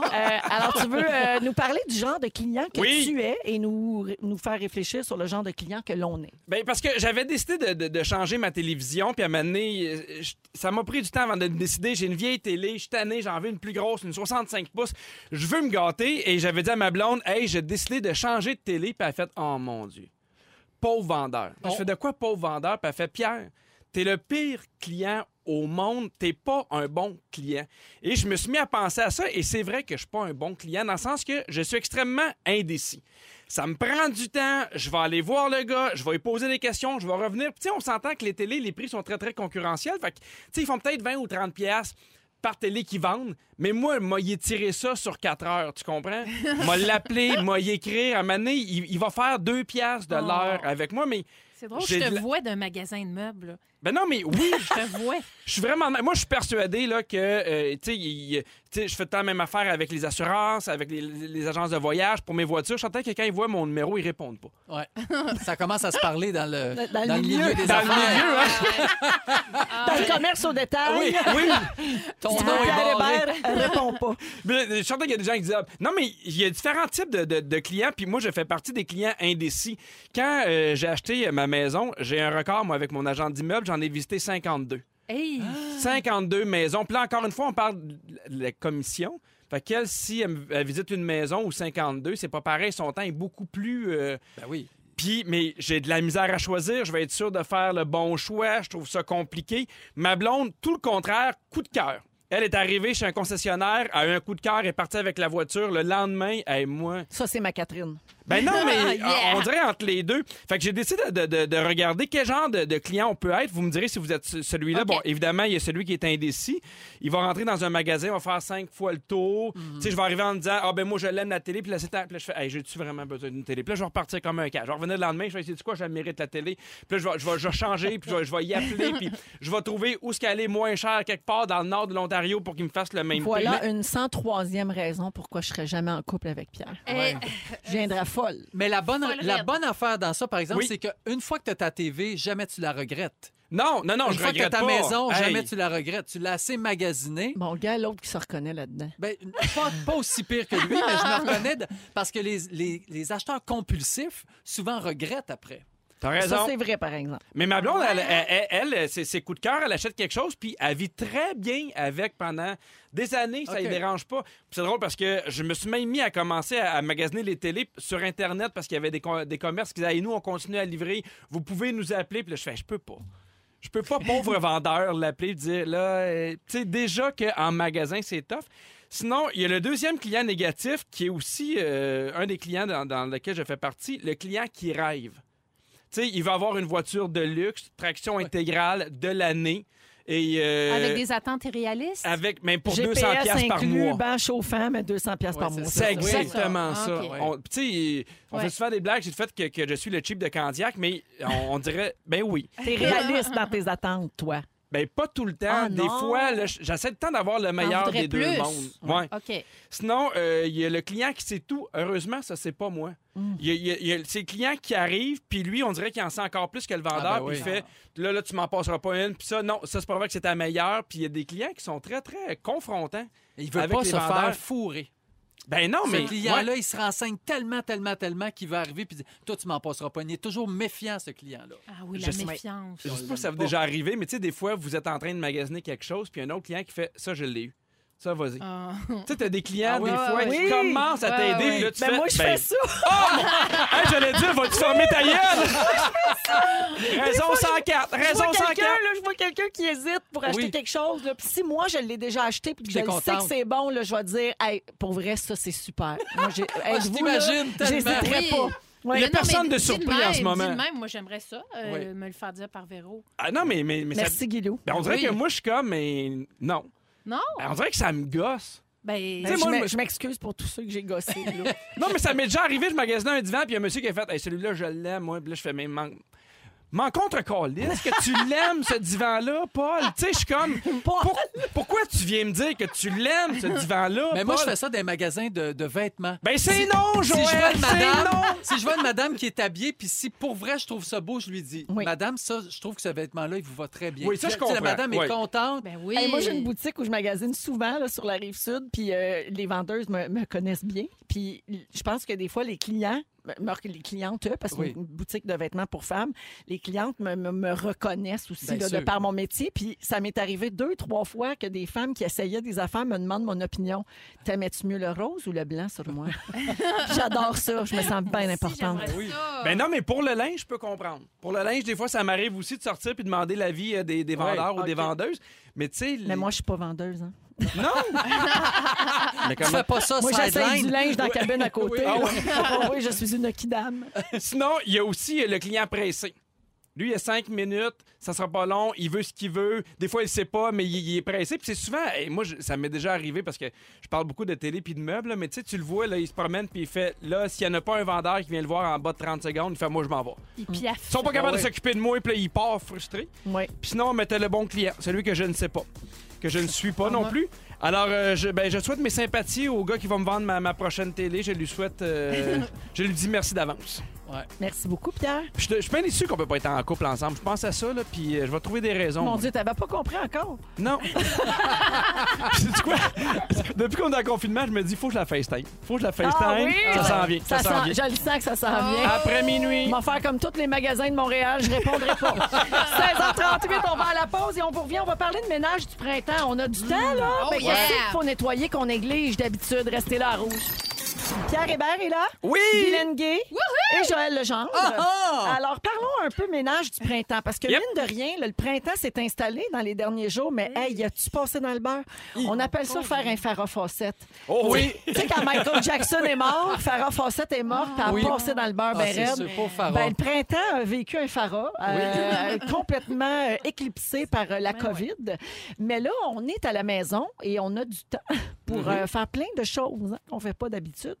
vrai. Euh, alors, tu veux nous parler du genre de client que Oui. tu es et nous, nous faire réfléchir sur le genre de client que l'on est. Ben, parce que j'avais décidé de, de- de changer ma télévision, puis à un moment donné, euh, je- ça m'a pris du temps avant de me décider. J'ai une vieille télé, je suis tanné, j'en veux une plus grosse, une 65 pouces. Je veux me gâter, et j'avais dit à ma blonde, hey, j'ai décidé de changer de télé, puis elle a fait, oh mon Dieu, pauvre vendeur. Je fais de quoi, pauvre vendeur? Puis elle fait, Pierre, t'es le pire client au monde, t'es pas un bon client. Et je me suis mis à penser à ça, et c'est vrai que je suis pas un bon client, dans le sens que je suis extrêmement indécis. Ça me prend du temps, je vais aller voir le gars, je vais lui poser des questions, je vais revenir. Puis, tu sais, on s'entend que les télés, les prix sont très, très concurrentiels. Fait que, tu sais, ils font peut-être 20 ou 30 pièces par télé qu'ils vendent, mais moi, y tiré ça sur 4 heures, tu comprends? M'a l'appeler, m'a y écrire. À un moment donné, il, il va faire 2 pièces de Oh. l'heure avec moi, mais... C'est drôle, je te de vois d'un magasin de meubles. Ben non, mais oui, Je te vois. je suis vraiment. Moi, je suis persuadé là, que euh, tu sais, je fais tout le temps la même affaire avec les assurances, avec les, les agences de voyage pour mes voitures. Je sentais que quand ils voient mon numéro, ils répondent pas. Ouais. Ça commence à se parler dans le, Dans le dans le milieu. milieu des Dans le affaires. milieu, hein? Dans le commerce au détail, Oui, oui. Ton nom est répond pas. Mais je sentais qu'il y a des gens qui disent ah, Non, mais il y a différents types de, de- de clients, puis moi, je fais partie des clients indécis. Quand euh, j'ai acheté ma maison, j'ai un record, moi, avec mon agent d'immeuble, j'en ai visité 52. Hey! 52 maisons. Puis là, encore une fois, on parle de la commission. Fait qu'elle, si elle, elle visite une maison ou 52, c'est pas pareil. Son temps est beaucoup plus. euh, Ben oui. Puis, mais j'ai de la misère à choisir. Je vais être sûr de faire le bon choix. Je trouve ça compliqué. Ma blonde, tout le contraire, coup de cœur. Elle est arrivée chez un concessionnaire, a eu un coup de cœur, est partie avec la voiture. Le lendemain, et moi. Ça, c'est ma Catherine. Ben non, mais Yeah. on, dirait entre les deux. Fait que j'ai décidé de, de- de regarder quel genre de, de client on peut être. Vous me direz si vous êtes ce- celui-là. Bon, évidemment, il y a celui qui est indécis. Il va rentrer dans un magasin, il va faire cinq fois le tour. Tu sais, je vais arriver en me disant, ah ben moi, je l'aime la télé. Puis là, c'est temps. Puis là, je fais, hey, j'ai-tu vraiment besoin d'une télé? Puis là, je vais repartir comme un cas. Je vais revenir le lendemain, je vais essayer de quoi, je mérite la télé. Puis là, je vais, je vais, je vais changer, puis je vais, je vais y appeler, puis je vais trouver où ce qu'elle est moins cher quelque part dans le nord de l'Ontario pour qu'il me fasse le même prix. Voilà Mais- une 103e raison pourquoi je serais jamais en couple avec Pierre. Eh, Je viendrais folle. Mais la bonne, Folle la raide. bonne affaire dans ça, par exemple, Oui. c'est qu'une fois que tu as ta TV, jamais tu la regrettes. Non, non, non, Une je fois que t'as regrette ta pas. maison, Hey. jamais tu la regrettes. Tu l'as assez magasiné. Mon gars, l'autre qui se reconnaît là-dedans. Ben, pas, pas aussi pire que lui, mais je me reconnais de- parce que les, les- les acheteurs compulsifs souvent regrettent après. T'as Ça, raison. c'est vrai, par exemple. Mais ma blonde, elle, elle, elle, elle, ses, ses coups de cœur, elle achète quelque chose, puis elle vit très bien avec pendant des années. Ça ne OK. dérange pas. Puis c'est drôle parce que je me suis même mis à commencer à, à magasiner les télés sur Internet parce qu'il y avait des, com- des commerces qui disaient Hey, nous, on continue à livrer. Vous pouvez nous appeler. Puis là, je fais Je peux pas. Je peux pas, pauvre vendeur, l'appeler et dire là, euh, tu sais, déjà qu'en magasin, c'est tough. Sinon, il y a le deuxième client négatif qui est aussi euh, un des clients dans, dans lequel je fais partie, le client qui rêve. Tu sais, il va avoir une voiture de luxe, traction intégrale de l'année. Et euh, Avec des attentes irréalistes? avec même pour GPS 200 pièces par inclus, mois. banc chauffant, mais 200 pièces Ouais, par c'est mois. C'est exactement ça. On, tu sais, on Ouais. fait souvent des blagues sur le fait que, que je suis le cheap de Candiac, mais on, on dirait, ben oui. T'es réaliste dans tes attentes, toi. Ben pas tout le temps. Ah, des non. fois, j'essaie le temps d'avoir le meilleur des deux mondes. Ouais. OK. Sinon, euh, il y a le client qui sait tout. Heureusement, ça, c'est pas moi. Mm. Il y a, il y a- il y a ces clients qui arrivent, puis lui, on dirait qu'il en sait encore plus que le vendeur, Ah, ben puis il fait là, là, tu m'en passeras pas une, puis ça, non, ça, c'est pas vrai que c'est ta meilleure. Puis il y a des clients qui sont très, très confrontants. Il veut Avec pas les se vendeurs. faire fourrer. Ben non, mais. ce client-là, ouais. il se renseigne tellement, tellement, tellement qu'il va arriver puis Toi, tu m'en passeras pas. Il est toujours méfiant, ce client-là. Ah oui, Je la sais- méfiance. Je sais pas si ça vous est déjà arrivé, mais tu sais, des fois, vous êtes en train de magasiner quelque chose, puis un autre client qui fait ça, je l'ai eu. Ça, vas-y. Ah. Tu sais, t'as des clients, Ah oui, des ouais, fois, ouais. qui Oui. commencent à Ouais, t'aider, là, tu Ben, fais. moi, je ben, fais ça. Hey, j'allais dire, vas-tu fermer ta gueule? Raison 104, Je raison vois 104. quelqu'un, là, je vois quelqu'un qui hésite pour acheter Oui. quelque chose. Là. Puis si moi, je l'ai déjà acheté puis que je le sais que c'est bon, là, je vais dire, hey, pour vrai, ça, c'est super. Moi, j'ai, Ah, je t'imagine tellement. J'hésiterais Oui. pas. Ouais. Il y a non, personne de surpris même, en ce moment. même, moi, j'aimerais ça, euh, Oui. me le faire dire par Véro. Ah non, mais, mais, mais ça- Merci, Guilou. ben, on dirait Oui. que moi, je suis comme, mais non. Non? Ben, on dirait que ça me gosse. Ben, Ben, sais, je moi, m'e- je m'excuse pour tous ceux que j'ai gossés. là. Non, mais ça m'est déjà arrivé, je magasinais un divan, puis il y a un monsieur qui a fait hey, celui-là, je l'aime, moi. Puis là, je fais même. Man... M'en contre Est-ce que tu l'aimes, ce divan-là, Paul? Tu sais, je suis comme. pour- Pourquoi tu viens me dire que tu l'aimes, ce divan-là? Mais moi, Paul? je fais ça dans les magasins de, de vêtements. Ben, c'est Si- non, Si Joël! je vois une c'est madame, non! si je vois une madame qui est habillée, puis si pour vrai je trouve ça beau, je lui dis, Oui. Madame, ça, je trouve que ce vêtement-là, il vous va très bien. Oui, ça, je Tu sais, La comprends. madame Oui. est contente. ben oui. Hey, moi, j'ai une boutique où je magasine souvent là, sur la rive sud, puis euh, les vendeuses me, me connaissent bien. Puis je pense que des fois, les clients, les clientes, eux, parce que Oui. c'est une boutique de vêtements pour femmes, les clientes me, me- me reconnaissent aussi là, de par mon métier. Puis ça m'est arrivé deux, trois fois que des femmes qui essayaient des affaires me demandent mon opinion. T'aimais-tu mieux le rose ou le blanc sur moi? J'adore ça. Je me sens bien importante. Oui. Ben non, mais pour le linge, je peux comprendre. Pour le linge, des fois, ça m'arrive aussi de sortir puis demander l'avis euh, des, des vendeurs ou des vendeuses. Mais tu sais. les- Mais moi, je suis pas vendeuse. Hein. Non! mais Tu comment- fais pas ça Moi, j'essaye du linge dans la cabine à côté. Ah là. Ah oui, je suis une kidam. Sinon, il y a aussi le client pressé. Lui, il a cinq minutes, ça sera pas long, il veut ce qu'il veut. Des fois, il sait pas, mais il, il est pressé. Puis c'est souvent, et moi, je- ça m'est déjà arrivé parce que je parle beaucoup de télé puis de meubles, là, mais tu sais, tu le vois, là, il se promène puis il fait, là, s'il y en a pas un vendeur qui vient le voir en bas de 30 secondes, il fait, moi, je m'en vais. Il piaffe. Ils sont pas capables Ah de ouais. s'occuper de moi, puis là, il part frustré. Oui. Puis sinon, on mettait le bon client, celui que je ne sais pas, que je ne suis pas Ah, non moi. plus. Alors, euh, je, ben, je souhaite mes sympathies au gars qui va me vendre ma, ma prochaine télé. Je lui souhaite, euh, je lui dis merci d'avance. Merci beaucoup, Pierre. Je, je suis bien déçu qu'on peut pas être en couple ensemble. Je pense à ça, là, puis euh, je vais trouver des raisons. Mon Dieu, t'avais pas compris encore? Non. Sais-tu quoi? Depuis qu'on est en confinement, je me dis, faut que je la FaceTime. Faut que je la FaceTime. Ah oui? Ça s'en vient. Ça, Ça s'en vient. je le sens que ça s'en vient. Après minuit. On va faire comme tous les magasins de Montréal, je répondrai pas. 16h38, on va à la pause et on vous revient. On va parler de ménage du printemps. On a du temps, là. Oh Mais yeah. qu'est-ce qu'il faut nettoyer qu'on néglige d'habitude? Restez là à rouge. Pierre Hébert est là. Oui! Guylaine Gay et Joël Legendre. Ah! Alors, parlons un peu ménage du printemps. Parce que, Yep. mine de rien, là, le printemps s'est installé dans les derniers jours, mais hey, y a-tu passé dans le beurre? On appelle ça faire un Farah Fawcett. Oh oui! Tu sais, quand Michael Jackson est mort, Farah Fawcett est morte, puis a Oui. passé dans le beurre Ah, ben sûr. Ben, le printemps a vécu un Farah, euh, complètement euh, éclipsé par euh, la COVID. Mais là, on est à la maison et on a du temps pour Mm-hmm. euh, faire plein de choses hein, qu'on ne fait pas d'habitude.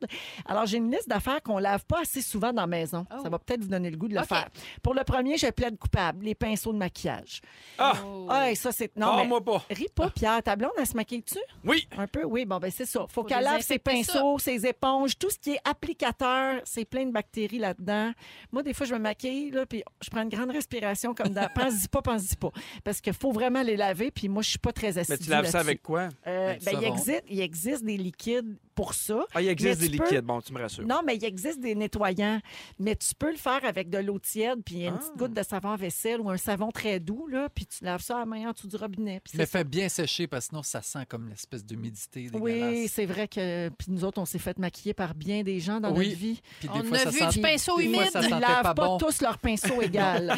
Alors, j'ai une liste d'affaires qu'on lave pas assez souvent dans la maison. Oh. Ça va peut-être vous donner le goût de le faire. Pour le premier, je plaide coupable, les pinceaux de maquillage. Ah! Oh. Ah, et ça, c'est. Non, Ah, mais. moi pas. Ris pas, Pierre. Ta blonde, elle se maquille-tu? Oui! Un peu? Oui, bon, ben c'est ça. Faut, Faut qu'elle lave ses pinceaux, ses éponges, tout ce qui est applicateur, c'est plein de bactéries là-dedans. Moi, des fois, je me maquille, là, puis je prends une grande respiration comme dans pense-y pas, pense-y pas. Parce qu'il faut vraiment les laver, puis moi, je suis pas très assidue Mais tu laves ça avec quoi? Euh, ben, il, savon. existe, il existe des liquides pour ça. Ah, il existe Mais des peux- liquides. Bon, tu me rassures. Non, mais il existe des nettoyants. Mais tu peux le faire avec de l'eau tiède, puis une Ah. petite goutte de savon à vaisselle ou un savon très doux, là, puis tu laves ça à la main en dessous du robinet. Mais fais bien sécher parce que sinon, ça sent comme l'espèce d'humidité Oui, c'est vrai que puis nous autres, on s'est fait maquiller par bien des gens dans Oui. notre vie. Puis On fois, a ça vu sent- du pinceau des fois, humide. ça Ils lavent pas bon. tous leur pinceau égal.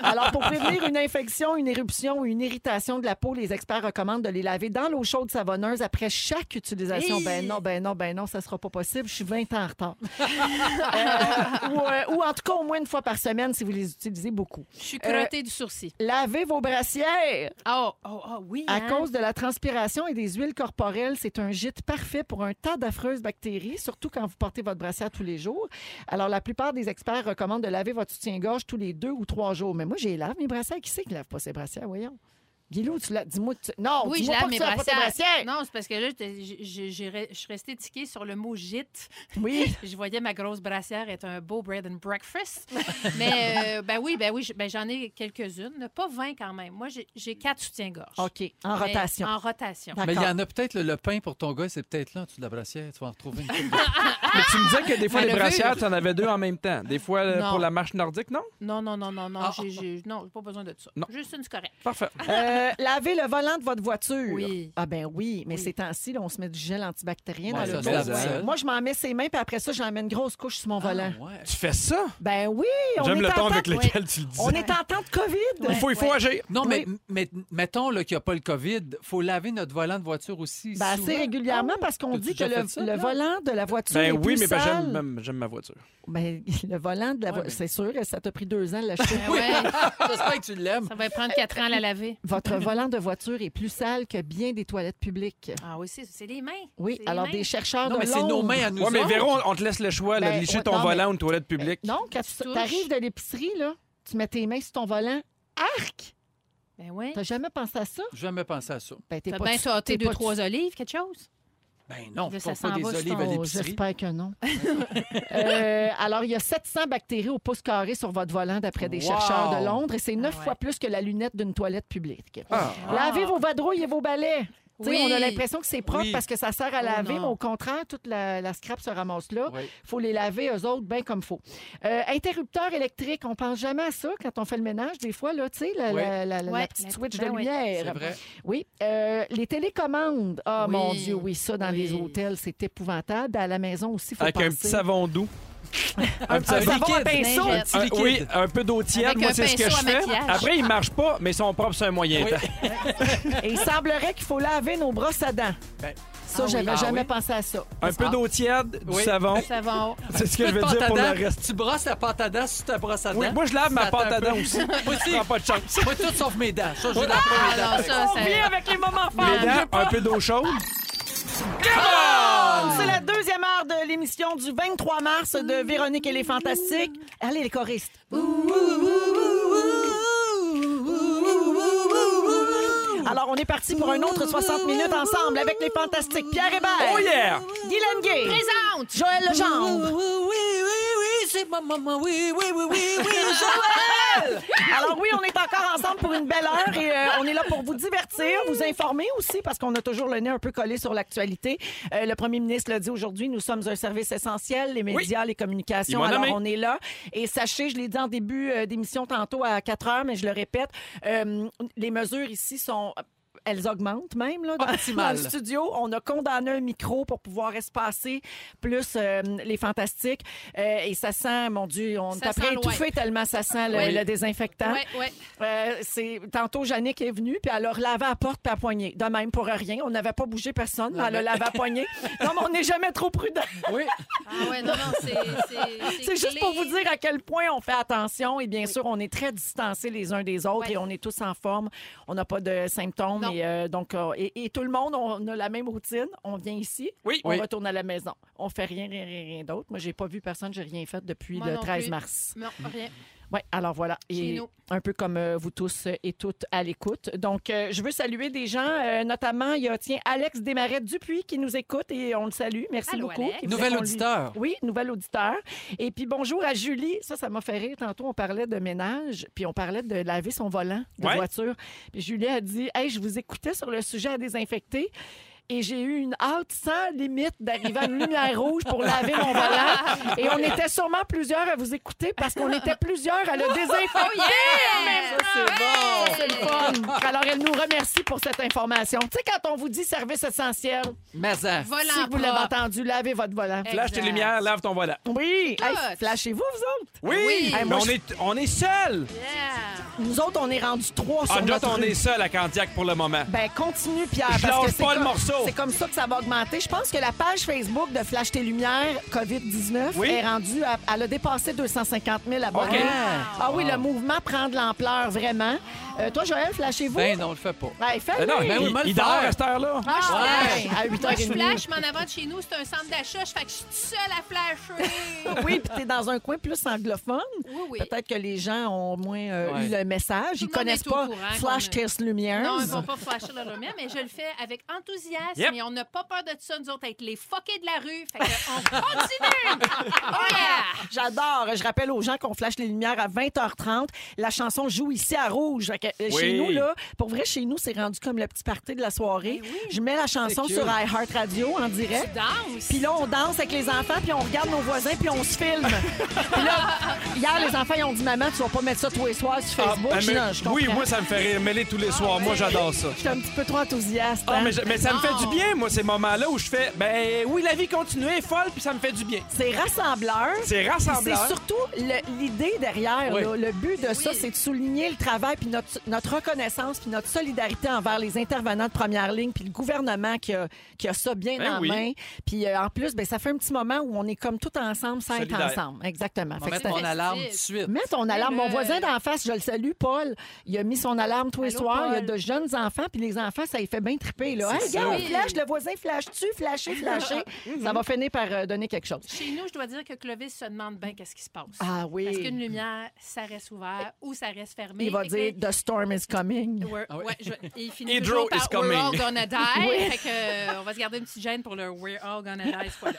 Alors, pour prévenir une infection, une éruption ou une irritation de la peau, les experts recommandent de les laver dans l'eau chaude savonneuse après chaque utilisation. Ben non, ben non, ben non, ça sera pas possible. Je suis 20 ans en retard. Euh, ou, euh, ou en tout cas, au moins une fois par semaine si vous les utilisez beaucoup. Je suis crottée du sourcil. Lavez vos brassières. Oh, oh, oh, oui. À hein? cause de la transpiration et des huiles corporelles, c'est un gîte parfait pour un tas d'affreuses bactéries, surtout quand vous portez votre brassière tous les jours. Alors, la plupart des experts recommandent de laver votre soutien-gorge tous les deux ou trois jours. Mais moi, j'ai lave mes brassières. Qui c'est qui lave pas ses brassières? Voyons. Guilou, tu la... dis-moi. tu- Non, Oui, je dis-moi pas lave que mes tu tes brassières. Non, c'est parce que là, j'étais- j'ai- j'ai re- je suis restée tiquée sur le mot gîte. Oui. Je voyais ma grosse brassière être un beau bread and breakfast. Mais, euh, ben oui, ben oui, je- ben j'en ai quelques-unes. là. Pas 20 quand même. Moi, j'ai- j'ai quatre soutiens-gorge. OK, en Mais rotation. En rotation. Mais il y en a peut-être, le, le pain pour ton gars, c'est peut-être là, en dessous de la brassière. Tu vas en retrouver une de- Mais tu me disais que des fois, Mais les le brassières, tu en avais deux en même temps. Des fois, euh, Non. pour la marche nordique, non? Non, non, non, non, non. Ah, j'ai- j'ai- non, j'ai pas besoin de ça. Non. Juste une, c'est correct. Parfait. Euh, lavez le volant de votre voiture. Oui. Ah ben oui, mais Oui. ces temps-ci, là, on se met du gel antibactérien Ouais, dans ça le dos. Moi, je m'en mets ses mains, puis après ça, j'en mets une grosse couche sur mon volant. Ah, ouais. Tu fais ça? Ben oui, on J'aime est le temps- avec lequel tu le dis. On est en temps de COVID. Il faut, il faut Ouais. agir. Non, mais, Oui. mais mettons là, qu'il n'y a pas le COVID, il faut laver notre volant de voiture aussi. Ben, assez régulièrement parce qu'on dit que le, ça, volant de la voiture Ben est oui, plus mais ben, j'aime même- j'aime ma voiture. Ben, le volant de la voiture, c'est sûr, ça t'a pris deux ans de l'acheter. Ben ouais, J'espère que tu l'aimes. ça va prendre quatre ans à la laver. Votre volant de voiture est plus sale que bien des toilettes publiques. Ah oui, c'est c'est les mains. Oui, C'est les alors mains. des chercheurs Non, de mais c'est nos Londres- mains à nous Ouais, mais autres. Véro, on, te laisse le choix, là, Ben, licher ouais, ton non, volant ou une toilette publique. Non, quand Tu touches. arrives de l'épicerie, là, tu mets tes mains sur ton volant. Arc! Ben oui. T'as jamais pensé à ça? J'ai jamais pensé à ça. Ben, t'es T'as pas bien sauté t'es deux, pas trois tu- olives, quelque chose? Ben non, Là, je ça pas s'en des va sur olives ton- à l'épicerie. J'espère que non. Euh, alors, il y a 700 bactéries au pouce carré sur votre volant, d'après des Wow! chercheurs de Londres, et c'est neuf Ah ouais. fois plus que la lunette d'une toilette publique. Ah. Lavez vos vadrouilles et vos balais. Oui. On a l'impression que c'est propre Oui. parce que ça sert à Oh laver, mais au contraire, toute la, la scrap se ramasse là. Oui. Il faut les laver, eux autres, bien comme faut. Euh, interrupteur électrique, on pense jamais à ça quand on fait le ménage, des fois, là, tu sais, la, Oui. la- la- la Ouais, petite switch ben de oui. lumière. C'est vrai. Oui. Euh, les télécommandes. Ah, Oui. mon Dieu, oui, ça, dans les hôtels, c'est épouvantable. À la maison aussi, il faut Avec penser. un petit savon doux. Un petit savon à pinceau. Petit Un- liquide. oui, un peu d'eau tiède. Avec Moi, c'est ce que je fais. maquillage. Après, ils marchent pas, mais ils sont propres sur un moyen Oui. temps. Et il semblerait qu'il faut laver nos brosses à dents. Ben, Ça, Ah oui. j'avais Ah jamais oui? pensé à ça. Un peu d'eau tiède, du Oui. savon. Savon. C'est ce que je veux dire pour le reste. Tu brosses la pâte à dents sur ta brosse à dents? Oui, moi, je lave ma pâte à dents aussi. Moi aussi. Prends pas de chance. Moi, tout sauf mes dents. Ça, je lave pas mes Ah dents. non, ça, On vient avec les moments forts. Les dents, un peu d'eau chaude. C'est la deuxième heure de l'émission du 23 mars de Véronique et les Fantastiques. Allez, les choristes. Alors, on est parti pour un autre 60 minutes ensemble avec les Fantastiques. Pierre Hébert. Oh yeah! Guylaine Gay. Présente! Joël Legendre. Oui, oui, oui, oui, c'est ma maman. Oui, oui, oui, oui, oui, Alors oui, on est encore ensemble pour une belle heure et euh, on est là pour vous divertir, vous informer aussi parce qu'on a toujours le nez un peu collé sur l'actualité. Euh, le premier ministre l'a dit aujourd'hui, nous sommes un service essentiel, les médias, les communications. Alors nommé. on est là et sachez, je l'ai dit en début euh, d'émission tantôt à 4 heures, mais je le répète, euh, les mesures ici sont elles augmentent même là, dans, Optimal. dans le studio. On a condamné un micro pour pouvoir espacer plus euh, les fantastiques. Euh, et ça sent, mon Dieu, on sent loin. étouffé tellement ça sent le, Oui. le désinfectant. Ouais, ouais. Euh, c'est tantôt Jannick est venue puis elle a relavé à la porte puis à poignée. De même pour rien, on n'avait pas bougé personne, mais elle a lavé à poignée. Non, mais on n'est jamais trop prudent. oui. Ah ouais, non, non, c'est... C'est juste pour vous dire à quel point on fait attention et bien sûr, on est très distancés les uns des autres et on est tous en forme. On n'a pas de symptômes Non. Et euh, donc euh, et, et tout le monde on a la même routine. On vient ici, Oui. on Oui. retourne à la maison. On fait rien rien rien, rien d'autre. Moi, j'ai pas vu personne, j'ai rien fait depuis Moi le non 13 plus. mars. Non, rien. Oui, alors voilà. Chez Et nous. un peu comme euh, vous tous euh, et toutes à l'écoute. Donc, euh, je veux saluer des gens, euh, notamment, il y a, tiens, Alex Desmarais Dupuis qui nous écoute et on le salue. Merci Allô, beaucoup. Nouvel lui- auditeur. Oui, nouvel auditeur. Et puis bonjour à Julie. Ça, ça m'a fait rire. Tantôt, on parlait de ménage, puis on parlait de laver son volant de Ouais. voiture. Puis Julie a dit Hey, je vous écoutais sur le sujet à désinfecter. Et j'ai eu une hâte sans limite d'arriver à une lumière rouge pour laver mon volant. Et on était sûrement plusieurs à vous écouter parce qu'on était plusieurs à le désinfecter. Yeah! Ça, c'est bon. C'est le fun. Alors, elle nous remercie pour cette information. Tu sais, quand on vous dit service essentiel, Mais ça. Volant si vous l'avez entendu, lavez votre volant. Flash tes lumières, lave ton volant. Oui. Hey, flashez-vous, vous autres? Oui, Oui. mais Hey, moi, on, je- est, on est seul. Yeah. Nous autres, on est rendus trois sur Ah, nous notre autres, on rue. est seul à Candiac pour le moment. Ben, continue, Pierre. Je parce que lâche c'est pas le morceau. C'est comme ça que ça va augmenter. Je pense que la page Facebook de Flash tes Lumières COVID-19 Oui. est rendue, à- elle a dépassé 250 000 abonnés. Ah oui, le mouvement prend de l'ampleur, vraiment. Euh, toi, Joël, flashez-vous? Ben non, on le fait pas. Ouais, fais Euh, non, Ben oui, il, dort à cette heure-là? Moi, je flash. Ouais, à 8 Moi, je h 30 flash, mais en avant de chez nous, c'est un centre d'achat. Je fais que je suis toute seule à flasher. Oui, puis t'es dans un coin plus anglophone. Oui, oui. Peut-être que les gens ont moins euh, Ouais. eu le message. Ils connaissent pas courant Flash Test Lumière. Non, ils vont pas flasher la lumière, mais je le fais avec enthousiasme Yep. et on n'a pas peur de ça, nous autres, avec les fuckés de la rue. Fait que on continue! Oh yeah! J'adore. Je rappelle aux gens qu'on flash les lumières à 20h30. La chanson joue ici à Rouge. Fait que, euh, Oui. Chez nous, là, pour vrai, chez nous, c'est rendu comme le petit party de la soirée. Ben oui. Je mets la chanson sur iHeart Radio en Tu direct. danses! Puis là, on danse avec les enfants, puis on regarde nos voisins, puis on se filme. puis là, hier, les enfants, ils ont dit Maman, tu vas pas mettre ça tous les soirs sur Facebook. Ah, Je dis, mais- Non, oui, moi, ça me fait rire. Mêler tous les soirs. Moi, j'adore ça. Je suis un petit peu trop enthousiaste. Ah, hein. mais, je- mais ça me fait Non. du bien, moi, ces moments-là où je fais, ben oui, la vie continue, elle est folle, puis ça me fait du bien. C'est rassembleur. C'est rassembleur. C'est surtout le- l'idée derrière. Oui. là. le but de ça, c'est de souligner le travail, puis notre, notre reconnaissance, puis notre solidarité envers les intervenants de première ligne, puis le gouvernement qui a, qui a ça bien Ben en oui. main. Puis euh, en plus, ben, ça fait un petit moment où on est comme tout ensemble sans être Solidaire. ensemble. Exactement. On Fait va que mettre c'est- mon alarme tout de suite. Mets ton alarme. Mon voisin d'en face, je le salue, Paul. Il a mis son alarme tous les Allô, soirs. Il y a Paul? de jeunes enfants, puis les enfants, ça les fait bien triper. Là. Hey, ça. Flash, le voisin flash-tu, flasher, flasher. ça va finir par euh, donner quelque chose. Chez nous, je dois dire que Clovis se demande bien qu'est-ce qui se passe. Ah oui. Parce qu'une lumière, ça reste ouvert ou ça reste fermé. Il va Fait que dire The storm is coming. Ah oui. ouais, je- et il finit Hydro toujours is par coming. We're all gonna die. Oui. Fait que, euh, on va se garder une petite gêne pour le We're all gonna die fois-là.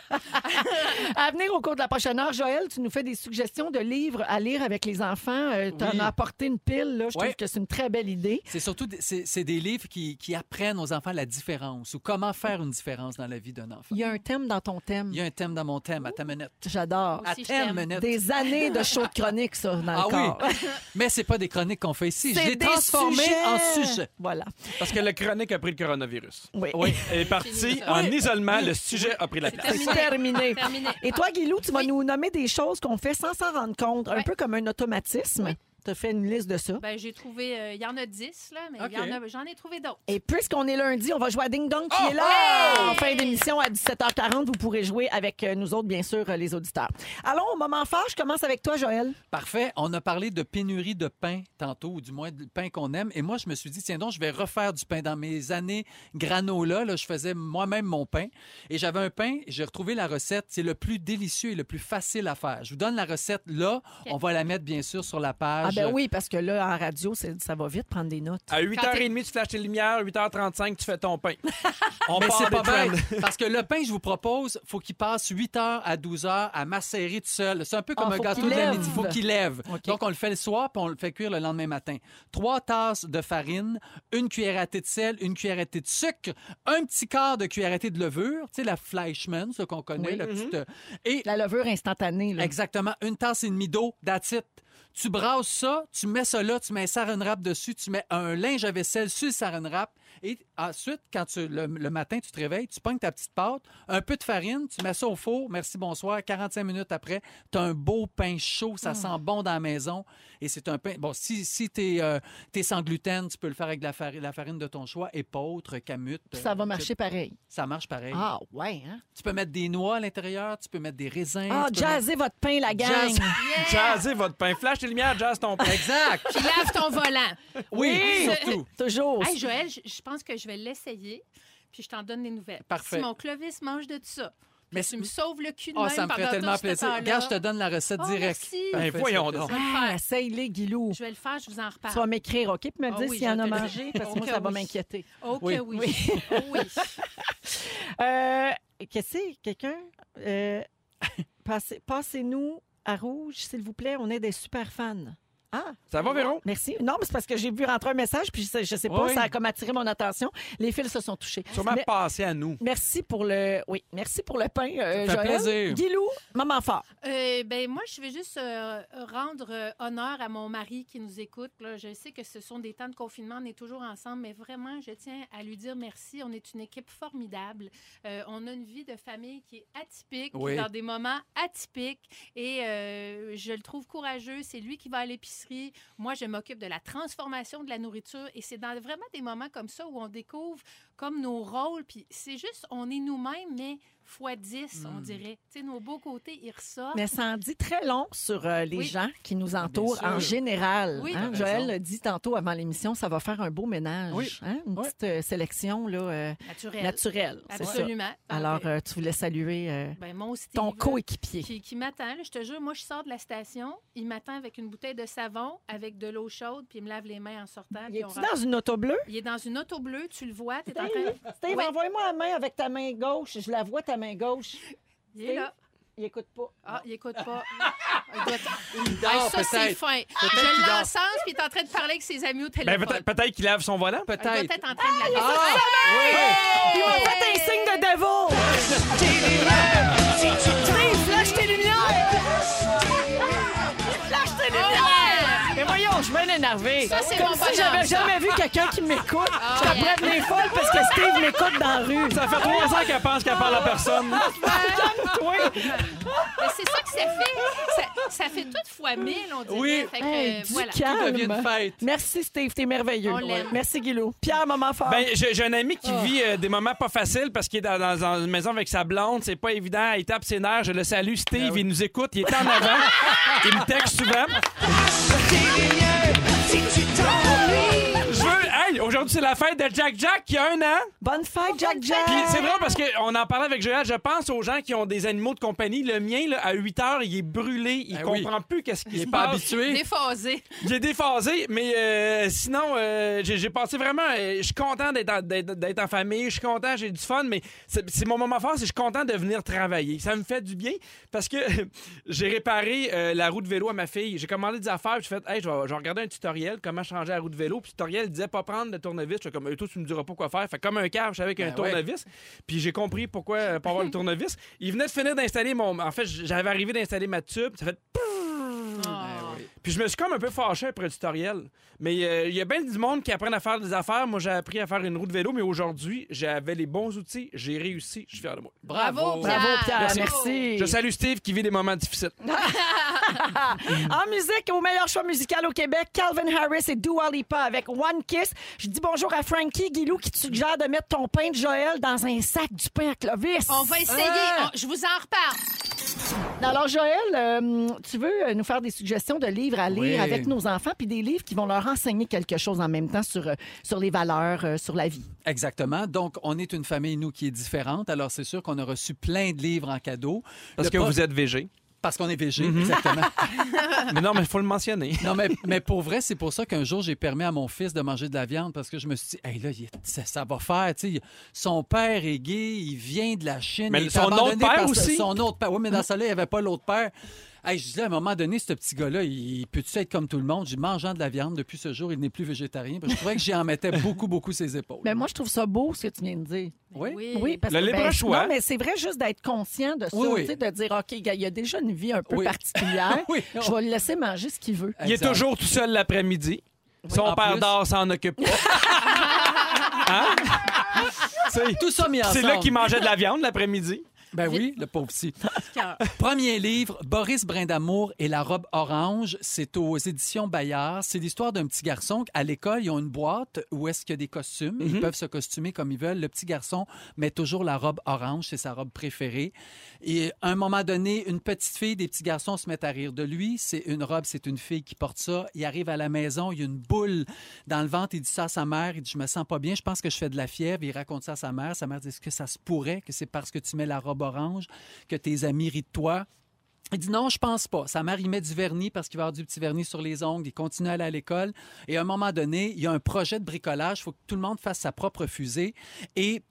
À venir au cours de la prochaine heure, Joël, tu nous fais des suggestions de livres à lire avec les enfants. tu en Oui. as apporté une pile. Là. Je Ouais. trouve que c'est une très belle idée. C'est surtout des- c'est c'est des livres qui, qui apprennent aux enfants la différence ou comment faire une différence dans la vie d'un enfant. Il y a un thème dans ton thème. Il y a un thème dans mon thème, à ta minute. J'adore. À ta minute. Des années de show de chronique, ça, dans Ah le corps. oui, mais c'est pas des chroniques qu'on fait ici. Je C'est l'ai transformé sujets. en sujet. Voilà. Parce que le chronique a pris le coronavirus. Oui. Oui. Elle est partie en Oui. isolement. Le sujet a pris la place. C'est terminé. Terminé. Et toi, Guilou, tu vas nous nommer des choses qu'on fait sans s'en rendre compte, un peu comme un automatisme. Oui. Tu as fait une liste de ça? Ben, j'ai trouvé, euh, il y en a 10, là, mais il y en a- j'en ai trouvé d'autres. Et puisqu'on est lundi, on va jouer à Ding Dong qui Oh! est là. Hey! En fin d'émission à 17h40, vous pourrez jouer avec euh, nous autres, bien sûr, euh, les auditeurs. Allons au moment fort. Je commence avec toi, Joël. Parfait. On a parlé de pénurie de pain tantôt, ou du moins du pain qu'on aime. Et moi, je me suis dit, tiens donc, je vais refaire du pain. Dans mes années granola, là, je faisais moi-même mon pain. Et j'avais un pain, j'ai retrouvé la recette. C'est le plus délicieux et le plus facile à faire. Je vous donne la recette là. On va la mettre, bien sûr, sur la Ah page. Ben oui, parce que là, en radio, ça va vite prendre des notes. À 8h30, tu flashes tes lumières. 8h35, tu fais ton pain. On Mais c'est pas bête, parce que le pain, je vous propose, faut qu'il passe 8 heures à 12 heures à macérer tout seul. C'est un peu comme Ah, un gâteau de la midi. Faut qu'il lève. Donc, on le fait le soir, puis on le fait cuire le lendemain matin. Trois tasses de farine, une cuillère à thé de sel, une cuillère à thé de sucre, un petit quart de cuillère à thé de levure, tu sais, la Fleischmann, ce qu'on connaît, Oui. la petite, euh, Et La levure instantanée. Là. Exactement. Une tasse et demie d'eau, that's it. Tu brasses ça, tu mets ça là, tu mets un saran wrap dessus, tu mets un linge à vaisselle sur le saran wrap. Et ensuite, quand tu, le, le matin, tu te réveilles, tu pognes ta petite pâte, un peu de farine, tu mets ça au four, merci, bonsoir. 45 minutes après, tu as un beau pain chaud, ça sent bon dans la maison. Et c'est un pain. Bon, si, si tu es, sans gluten, tu peux le faire avec de la, farine, la farine de ton choix, épeautre, camute. Puis ça va euh, marcher pareil. Ça marche pareil. Ah, ouais, hein? Tu peux mettre des noix à l'intérieur, tu peux mettre des raisins. Ah, mettre- jazzez votre pain, la gang. Jazz. Jazzez votre pain. Flash tes lumières, jazz ton pain. Exact. Puis lave ton volant. Oui, Oui. surtout. Toujours. Hey, Joël, je je pense que je vais l'essayer, puis je t'en donne des nouvelles. Parfait. Si mon Clovis mange de tout ça, Mais tu me sauves le cul de Oh, même ça me ferait tellement plaisir. Regarde, je te donne la recette Oh, directe. merci. Parfait, Ben, voyons donc. Ah, essaye-les, Guilou. Je vais le faire, je vous en reparle. Tu vas m'écrire, OK? Puis me Ah dire oui, s'il y en je a mangé, parce que moi, ça va oui. m'inquiéter. OK, Oui. oui. Oh, oui. Euh, Qu'est-ce que c'est? Quelqu'un? Euh, passez- Passez-nous à rouge, s'il vous plaît. On est des super fans. Ah, Ça va, Véron? merci. Non, mais c'est parce que j'ai vu rentrer un message, puis je sais, je sais pas, Oui. ça a comme attiré mon attention. Les fils se sont touchés. Sûrement Mais- passer à nous. Merci pour le. Oui, merci pour le pain, euh, Ça fait Joël. plaisir. Guilou, maman fort. Euh, ben moi, je vais juste euh, rendre euh, honneur à mon mari qui nous écoute. Là. Je sais que ce sont des temps de confinement, on est toujours ensemble, mais vraiment, je tiens à lui dire merci. On est une équipe formidable. Euh, on a une vie de famille qui est atypique, Oui. dans des moments atypiques, et euh, je le trouve courageux. C'est lui qui va à l'épicerie. Moi, je m'occupe de la transformation de la nourriture, et c'est dans vraiment des moments comme ça où on découvre comme nos rôles, puis c'est juste, on est nous-mêmes, mais fois 10, on dirait. Tu sais, nos beaux côtés, ils ressortent. Mais ça en dit très long sur euh, les Oui. gens qui nous entourent en général. Oui. hein? Joël l'a dit tantôt avant l'émission, ça va faire un beau ménage. Oui. hein? Une Oui. petite euh, sélection là, euh, Naturel. naturelle. ça. Absolument. Alors, Ah, euh, tu voulais saluer euh, ben, mon Steve, ton coéquipier. Qui, qui m'attend, je te jure, moi, je sors de la station, il m'attend avec une bouteille de savon, avec de l'eau chaude, puis il me lave les mains en sortant. Il est-tu rentre. dans une auto bleue? Il est dans une auto bleue, tu le vois, tu es en Steve, train... Steve, Oui. envoie-moi la main avec ta main gauche. Je la vois, ta main gauche. Il est là. Il écoute pas. Ah, il écoute pas. Il doit... Il dort ça, c'est peut-être. fin. Je l'encense, puis il est en train de parler avec ses amis au Ben, téléphone. peut-être peut-être qu'il lave son volant. il doit Peut-être. être en train de la Ah, oui. Il m'a fait un signe de devil. Steve, flash tes lumières. Flash tes lumières. Mais voyons, je vais m'énerver. Ça, c'est Comme mon si bonhomme, j'avais ça. jamais vu quelqu'un qui m'écoute. Ah, je yeah. t'apprends mes folles parce que Steve m'écoute dans la rue. Ça fait trois ans qu'elle pense qu'elle parle à personne. Calme-toi. Mais c'est ça que ça fait. Ça, ça fait toute fois mille, on dirait. Oui. Fait que, Hey, euh, du voilà. calme. devient une fête. Merci Steve, t'es merveilleux. On l'aime. Merci Guilou. Pierre, maman fort. Ben, j'ai j'ai un ami qui vit euh, des moments pas faciles parce qu'il est dans, dans- dans une maison avec sa blonde. C'est pas évident. Il tape ses nerfs. Je le salue. Steve, il nous écoute. Il est en avant. il me texte souvent. 这个音儿找你唱 Aujourd'hui, c'est la fête de Jack Jack qui a un an. Bonne fête, Jack Jack. Puis c'est drôle parce qu'on en parlait avec Joël. Je pense aux gens qui ont des animaux de compagnie. Le mien, là, à 8 heures, il est brûlé. Il Ben oui. comprend plus qu'est-ce qui Il se n'est pas passe. habitué. Déphasé. Il est déphasé, mais euh, sinon, euh, j'ai j'ai passé vraiment. euh, je suis content d'être en, d'être- d'être en famille, je suis content, j'ai du fun, mais c'est c'est mon moment fort, c'est que je suis content de venir travailler. Ça me fait du bien parce que j'ai réparé euh, la roue de vélo à ma fille. J'ai commandé des affaires, puis j'ai fait, hey, je vais, je vais regarder un tutoriel, comment changer la roue de vélo. Puis le tutoriel disait pas prendre de tournevis. Je suis comme, toi, tu me diras pas quoi faire. Fait comme un câble, je savais avec un Ben ouais. tournevis. Puis j'ai compris pourquoi euh, pas avoir le tournevis. Il venait de finir d'installer mon. En fait, j'avais arrivé d'installer ma tube. Ça fait Ah. Puis je me suis comme un peu fâché après le tutoriel. Mais euh, il y a bien du monde qui apprennent à faire des affaires. Moi, j'ai appris à faire une roue de vélo, mais aujourd'hui, j'avais les bons outils. J'ai réussi. Je suis fier de moi. Bravo, Bravo, Pierre. Merci. Merci. Je salue Steve qui vit des moments difficiles. En musique, au meilleur choix musical au Québec, Calvin Harris et Dua Lipa avec One Kiss. Je dis bonjour à Frankie Guilou qui te suggère de mettre ton pain de Joël dans un sac du pain à Clovis. On va essayer. On- je vous en reparle. Alors, Joël, euh, tu veux euh, nous faire des suggestions de livres à lire Oui. avec nos enfants, puis des livres qui vont leur enseigner quelque chose en même temps sur, euh, sur les valeurs, euh, sur la vie. Exactement. Donc, on est une famille, nous, qui est différente. Alors, c'est sûr qu'on a reçu plein de livres en cadeau. Parce Le que vous êtes VG. Parce qu'on est végé, Mhm. exactement. mais non, mais il faut le mentionner. Non, mais, mais pour vrai, c'est pour ça qu'un jour, j'ai permis à mon fils de manger de la viande parce que je me suis dit, hey, là, ça, ça va faire. son père est gay, il vient de la Chine. Mais il est son autre abandonné père par aussi? Son autre père. Oui, mais dans ça, là, il n'y avait pas l'autre père. Hey, je disais, à un moment donné, ce petit gars-là, il peut-tu être comme tout le monde? J'ai mangeant de la viande depuis ce jour, il n'est plus végétarien. Parce que Je trouvais que j'y en mettais beaucoup, beaucoup ses épaules. Mais moi, je trouve ça beau, ce que tu viens de dire. Oui. Oui, parce Le que, libre ben, choix. Non, mais c'est vrai juste d'être conscient de ça, Oui, de dire, OK, gars, il y a déjà une vie un peu Oui. particulière. Oui. Je vais le laisser manger ce qu'il veut. Il est toujours tout seul l'après-midi. Son En père dort, s'en occupe pas. Hein? C'est- Tout ça mis ensemble. C'est là qu'il mangeait de la viande l'après-midi. Ben oui, le pauvre petit. Premier livre, Boris Brindamour et la robe orange. C'est aux éditions Bayard. C'est l'histoire d'un petit garçon. À l'école, ils ont une boîte où est-ce qu'il y a des costumes. Ils peuvent se costumer comme ils veulent. Le petit garçon met toujours la robe orange. C'est sa robe préférée. Et à un moment donné, une petite fille, des petits garçons se mettent à rire de lui. C'est une robe, c'est une fille qui porte ça. Il arrive à la maison, il y a une boule dans le ventre. Il dit ça à sa mère. Il dit, je me sens pas bien. Je pense que je fais de la fièvre. Il raconte ça à sa mère. Sa mère dit, est-ce que ça se pourrait que c'est parce que tu mets la robe orange, que tes amis rient de toi. Il dit non, je pense pas. Sa mère, il met du vernis parce qu'il va avoir du petit vernis sur les ongles. Il continue à aller à l'école. Et à un moment donné, il y a un projet de bricolage. Il faut que tout le monde fasse sa propre fusée. Et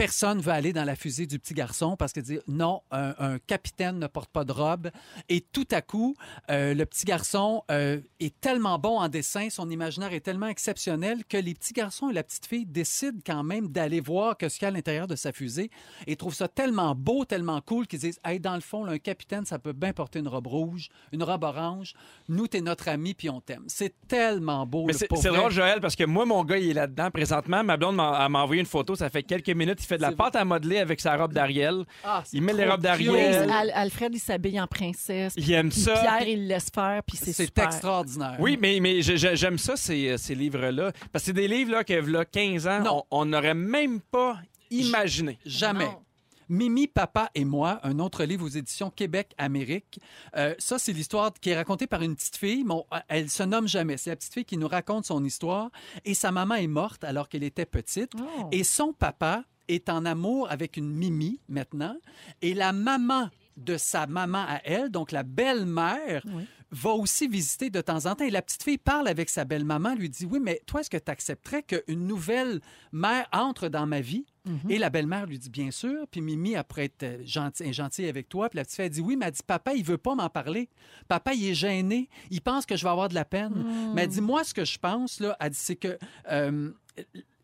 personne veut aller dans la fusée du petit garçon parce que dit non, un, un capitaine ne porte pas de robe. Et tout à coup, euh, le petit garçon euh, est tellement bon en dessin, son imaginaire est tellement exceptionnel que les petits garçons et la petite fille décident quand même d'aller voir que ce qu'il y a à l'intérieur de sa fusée et trouvent ça tellement beau, tellement cool qu'ils disent hey, dans le fond, là, un capitaine, ça peut bien porter une robe rouge, une robe orange. Nous, t'es notre ami puis on t'aime. C'est tellement beau. C'est drôle, Joël, parce que moi, mon gars, il est là-dedans présentement. Ma blonde m'a envoyé une photo. Ça fait quelques minutes. Il fait de la pâte à modeler avec sa robe d'Ariel. Ah, Il met les robes d'Ariel. Al- Alfred, il s'habille en princesse. Il aime ça. Pierre, il le laisse faire, puis c'est C'est extraordinaire. Oui, mais, mais j'aime ça, ces, ces livres-là. Parce que c'est des livres là, que, là, 15 ans, Non. on on n'aurait même pas imaginé. Jamais. Non. Mimi, Papa et moi, un autre livre aux éditions Québec-Amérique. Euh, ça, c'est l'histoire qui est racontée par une petite fille. Bon, elle se nomme jamais. C'est la petite fille qui nous raconte son histoire. Et sa maman est morte alors qu'elle était petite. Oh. Et son papa est en amour avec une Mimi maintenant. Et la maman de sa maman à elle, donc la belle-mère, Oui. va aussi visiter de temps en temps. Et la petite fille parle avec sa belle-maman, lui dit, oui, mais toi, est-ce que tu accepterais qu'une nouvelle mère entre dans ma vie? Mhm. Et la belle-mère lui dit, bien sûr. Puis Mimi, après être euh, gentil, gentille avec toi, puis la petite fille, elle dit, oui, mais elle dit, papa, il veut pas m'en parler. Papa, il est gêné. Il pense que je vais avoir de la peine. Mm. Mais elle dit, moi, ce que je pense, là, elle dit, c'est que... euh,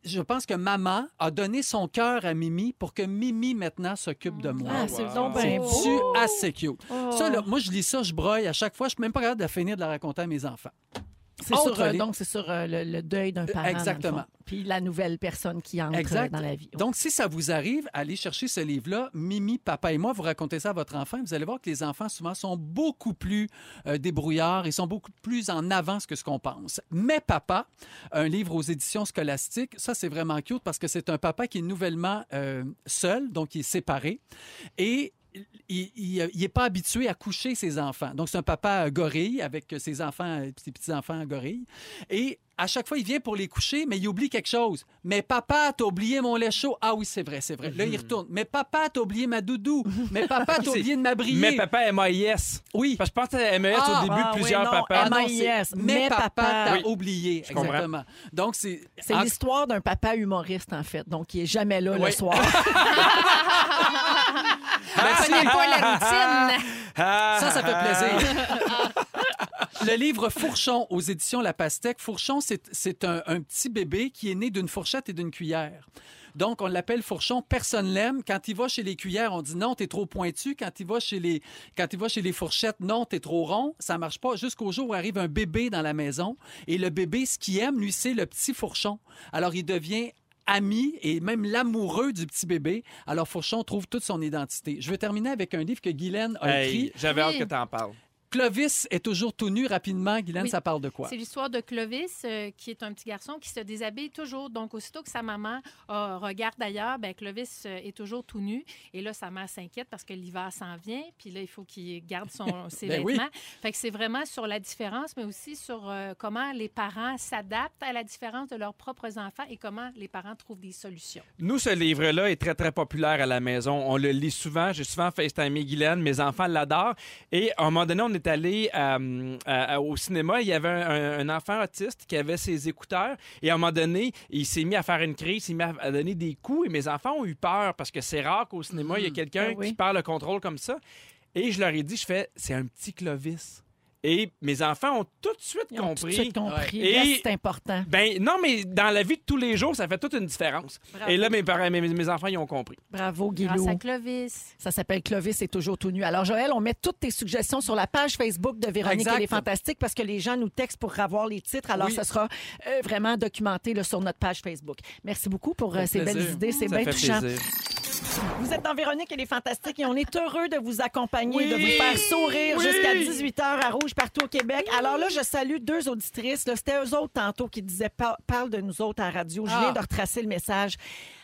je pense que maman a donné son cœur à Mimi pour que Mimi maintenant s'occupe de moi. Ah, c'est Wow. C'est beau. assez cute. Oh. Ça, là, moi, je lis ça, je broille à chaque fois. Je suis même pas capable de finir de la raconter à mes enfants. C'est Autre sur, euh, donc, c'est sur euh, le, le deuil d'un parent. dans le exactement. Puis la nouvelle personne qui entre Exact. dans la vie. Donc, si ça vous arrive, allez chercher ce livre-là. Mimi, papa et moi, vous racontez ça à votre enfant. Vous allez voir que les enfants, souvent, sont beaucoup plus euh, débrouillards et sont beaucoup plus en avance que ce qu'on pense. Mais papa, un livre aux éditions scolastiques, ça, c'est vraiment cute parce que c'est un papa qui est nouvellement euh, seul, donc il est séparé. Et il n'est pas habitué à coucher ses enfants. Donc, c'est un papa euh, gorille avec ses enfants, euh, ses petits-enfants gorilles. Et à chaque fois, il vient pour les coucher, mais il oublie quelque chose. Mais papa, t'as oublié mon lait chaud. Ah oui, c'est vrai, c'est vrai. Là, il retourne. Mais papa, t'as oublié ma doudou. Mais papa, t'as oublié de m'abriller. Mais papa, MAIS. Oui. Parce que je pense à MES Ah, au début, ah, oui, plusieurs non, papas. Ah non, MAIS, papa, t'as Oui. oublié. Je comprends. Exactement. Donc, c'est. C'est en- l'histoire d'un papa humoriste, en fait. Donc, il est jamais là le soir. Prenez pas la routine. Ah, Ça, ça fait ah, plaisir. Le livre Fourchon aux éditions La Pastèque. Fourchon, c'est c'est un, un petit bébé qui est né d'une fourchette et d'une cuillère. Donc, on l'appelle fourchon. Personne l'aime. Quand il va chez les cuillères, on dit non, t'es trop pointu. Quand il va chez les, quand il va chez les fourchettes, non, t'es trop rond. Ça marche pas. Jusqu'au jour où arrive un bébé dans la maison. Et le bébé, ce qu'il aime, lui, c'est le petit fourchon. Alors, il devient ami et même l'amoureux du petit bébé. Alors, Fourchon trouve toute son identité. Je vais terminer avec un livre que Guylaine a Hey, écrit. J'avais hâte que tu en parles. Clovis est toujours tout nu rapidement. Guylaine, Oui. ça parle de quoi? C'est l'histoire de Clovis, euh, qui est un petit garçon qui se déshabille toujours. Donc, aussitôt que sa maman euh, regarde ailleurs, ben, Clovis euh, est toujours tout nu. Et là, sa mère s'inquiète parce que l'hiver s'en vient. Puis là, il faut qu'il garde son, ses Ben oui. vêtements. Fait que c'est vraiment sur la différence, mais aussi sur euh, comment les parents s'adaptent à la différence de leurs propres enfants et comment les parents trouvent des solutions. Nous, ce livre-là est très, très populaire à la maison. On le lit souvent. J'ai souvent FaceTimé Guylaine. Mes enfants l'adorent. Et à un moment donné, on est allé euh, au cinéma. Il y avait un, un enfant autiste qui avait ses écouteurs. Et à un moment donné, il s'est mis à faire une crise. Il s'est mis à, donner des coups. Et mes enfants ont eu peur parce que c'est rare qu'au cinéma, il y a quelqu'un Ah oui. qui perd le contrôle comme ça. Et je leur ai dit, je fais, c'est un petit Clovis. Et mes enfants ont tout de suite Ils ont tout de compris. suite compris. Ouais. Yes, Et- c'est important. Ben non, mais dans la vie de tous les jours, ça fait toute une différence. Bravo. Et là, mes parents, mes, mes enfants, ils ont compris. Bravo, Grâce Guilou. à Clovis. Ça s'appelle Clovis est toujours tout nu. Alors, Joël, on met toutes tes suggestions sur la page Facebook de Véronique Exact. et les Fantastiques parce que les gens nous textent pour avoir les titres. Alors, Oui. ça sera euh, vraiment documenté là, sur notre page Facebook. Merci beaucoup pour euh, ces belles idées. C'est bien touchant. plaisir. Vous êtes dans Véronique et les Fantastiques et on est heureux de vous accompagner, Oui. de vous faire sourire Oui. jusqu'à 18h à Rouge partout au Québec. Alors là, je salue deux auditrices. C'était eux autres tantôt qui disaient par- parle de nous autres à la radio. Je viens Ah. de retracer le message.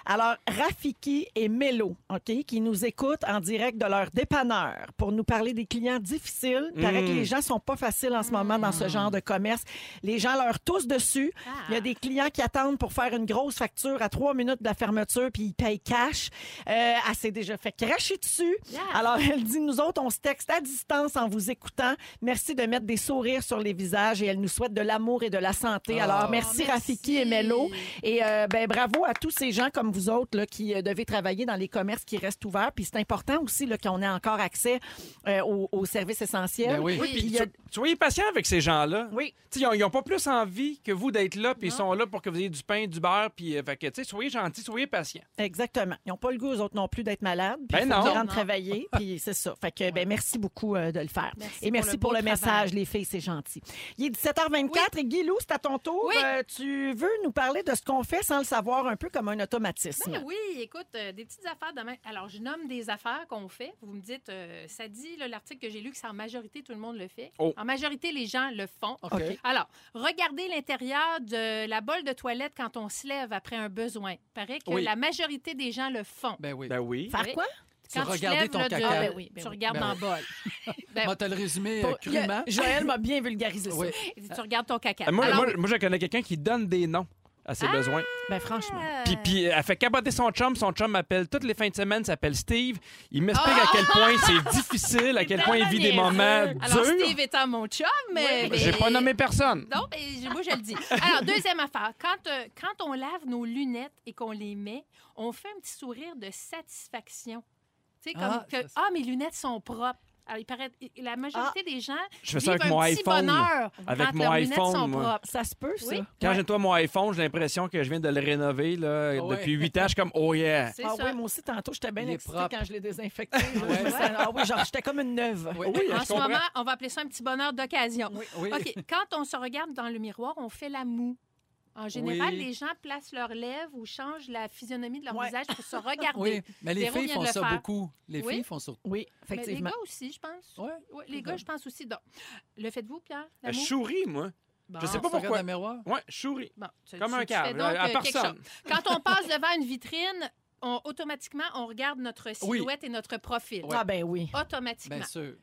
Alors, Rafiki et Mélo, OK, qui nous écoutent en direct de leur dépanneur pour nous parler des clients difficiles. Il paraît Mm. que les gens sont pas faciles en ce moment dans ce genre de commerce. Les gens leur toussent dessus. Ah. Il y a des clients qui attendent pour faire une grosse facture à trois minutes de la fermeture, puis ils payent cash. Euh, elle s'est déjà fait cracher dessus. Yeah. Alors, elle dit, nous autres, on se texte à distance en vous écoutant. Merci de mettre des sourires sur les visages et elle nous souhaite de l'amour et de la santé. Ah. Alors, merci, Oh, merci. Rafiki et Mello. Et euh, ben, bravo à tous ces gens comme vous autres là, qui euh, devez travailler dans les commerces qui restent ouverts. Puis c'est important aussi qu'on ait encore accès euh, aux, aux services essentiels. Ben oui. Oui, Puis puis il y a- so- soyez patient avec ces gens-là. Oui. Ils n'ont pas plus envie que vous d'être là, puis ils sont là pour que vous ayez du pain, du beurre, puis euh, fait que, tu sais, soyez gentils, soyez patients. Exactement. Ils n'ont pas le goût, eux autres non plus, d'être malades. Puis Ben non. Non. travailler. Puis c'est ça. Fait que, ben, merci beaucoup euh, de le faire. Merci Et pour merci le pour le, message, les filles, c'est gentil. Il est 17h24 et Guilou, c'est à ton tour. Oui. Euh, tu veux nous parler de ce qu'on fait sans le savoir un peu comme un Ben oui, écoute, euh, des petites affaires demain. Alors, je nomme des affaires qu'on fait. Vous me dites, euh, ça dit, l'article que j'ai lu, que c'est en majorité, tout le monde le fait. Oh. En majorité, les gens le font. OK. Alors, regardez l'intérieur de la bolle de toilette quand on se lève après un besoin. paraît que Oui. la majorité des gens le font. Ben oui. Ben oui. Faire quoi? Tu Quand te regardais lèves, ton là, caca. Ah, ben oui, ben tu oui. regardes Ben dans oui. la bolle. Ben, va te le résumer euh, crûment. Joël m'a bien vulgarisé ça. Oui. tu regardes ton caca. Euh, Moi, Alors, moi, moi, je connais quelqu'un qui donne des noms à ses Ah! besoins. Ben franchement. euh, Puis, puis elle fait capoter son chum. Son chum m'appelle toutes les fins de semaine, s'appelle Steve. Il m'explique à quel point c'est difficile, à quel point il vit des moments niaiseux. Alors, durs. Steve étant mon chum, mais... mais- J'ai pas nommé personne. Non, mais moi, je le dis. Alors, deuxième affaire. Quand, euh, quand on lave nos lunettes et qu'on les met, on fait un petit sourire de satisfaction. Tu sais, comme Ah, que, ah, mes lunettes sont propres. Alors, il paraît, la majorité des gens Je fais ça vivent avec un mon petit iPhone. bonheur Avec quand mon leurs iPhone, sont moi. propres. Ça se peut, ça. Oui. Quand Ouais. j'ai toi mon iPhone, j'ai l'impression que je viens de le rénover là, Ah ouais. depuis 8 ans. Je suis comme, oh yeah. C'est Ah ça. oui, moi aussi, tantôt, j'étais bien excitée propre. quand je l'ai désinfecté. Ouais. Ah oui, genre, j'étais comme une neuve. Oui. Oui, En ce comprends. moment, on va appeler ça un petit bonheur d'occasion. Oui, oui. OK, quand on se regarde dans le miroir, on fait la moue. En général, Oui. les gens placent leurs lèvres ou changent la physionomie de leur Ouais. visage pour se regarder. Oui, mais les Véro filles font ça faire. beaucoup. Les Oui. filles font ça. Oui, Mais les effectivement. gars aussi, je pense. Ouais. Oui, les gars, je pense aussi. Donc, le faites-vous, Pierre? Je souris, moi. Bon. je sais pas Tu regardes pourquoi. le miroir? Ouais, je souris. Bon, tu- Comme tu- un câble, donc, à euh, personne. Quand on passe devant une vitrine, on, automatiquement, on regarde notre Oui. silhouette et notre profil. Ouais. Ah ben oui. Automatiquement. Bien sûr.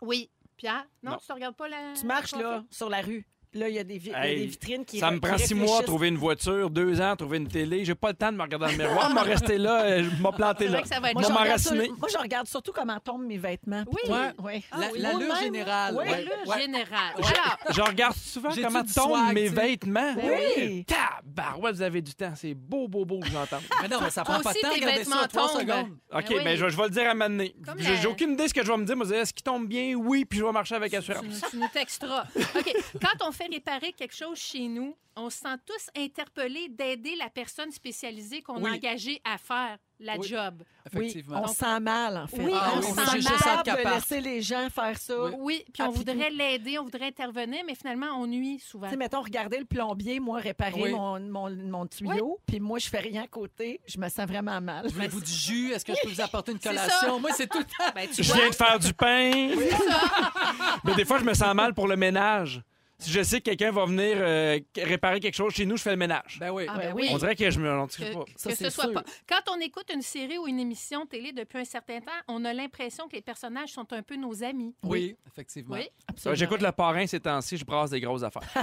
Oui. Pierre? Non, Non. tu ne regardes pas la. Tu marches là, sur la rue. Là, il y a des, vi- il y a Hey, des vitrines qui Ça me prend six mois à trouver une voiture, deux ans à trouver une télé. J'ai pas le temps de me regarder dans le miroir. Je vais rester là, euh, je vrai là. que ça va être Moi, je regarde sur- moi, je regarde surtout comment tombent mes vêtements. Oui. Ah La- oui, L'allure moi-même, générale. oui. ouais. Allure Ouais. générale. Alors, Je regarde souvent J'ai-tu comment du tombent swag, mes tu sais? vêtements. Ben oui. Tabarouette, vous avez du temps. C'est beau, beau, beau que j'entends. Mais non, mais ça prend pas de aussi, temps de tes regarder vêtements ça trois tombent. secondes. OK, Ben oui. ben, je, je vais le dire à. Comme J'ai la- j'ai aucune idée de ce que je vais me dire. Moi, je vais dire, est-ce qu'il tombe bien? Oui, puis je vais marcher avec tu, assurance. nous- tu nous texteras. OK. Quand on fait réparer quelque chose chez nous, on se sent tous interpellés d'aider la personne spécialisée qu'on Oui. a engagée à faire la Oui. job. Oui, Effectivement. on se sent mal, en fait. Oui, Ah on se sent je mal. de laisser les gens faire ça. Oui. Oui, puis on Ah, puis- voudrait l'aider, on voudrait intervenir, mais finalement, on nuit souvent. Tu sais, mettons, regarder le plombier, moi, réparer Oui. mon, mon, mon tuyau, puis moi, je fais rien à côté, je me sens vraiment mal. Voulez-vous du jus? Est-ce que je peux vous apporter une collation? Moi, c'est tout le temps. Ben, tu Je vois, viens de faire du pain. Mais des fois, je me sens mal pour le ménage. Si je sais que quelqu'un va venir euh, réparer quelque chose chez nous, je fais le ménage. Ben oui. Ah, ben ben oui. oui. On dirait que je me. on que, pas? Ça, que ce soit sûr. pas. Quand on écoute une série ou une émission télé depuis un certain temps, on a l'impression que les personnages sont un peu nos amis. Oui, effectivement. Oui. Absolument. J'écoute le parrain ces temps-ci, je brasse des grosses affaires.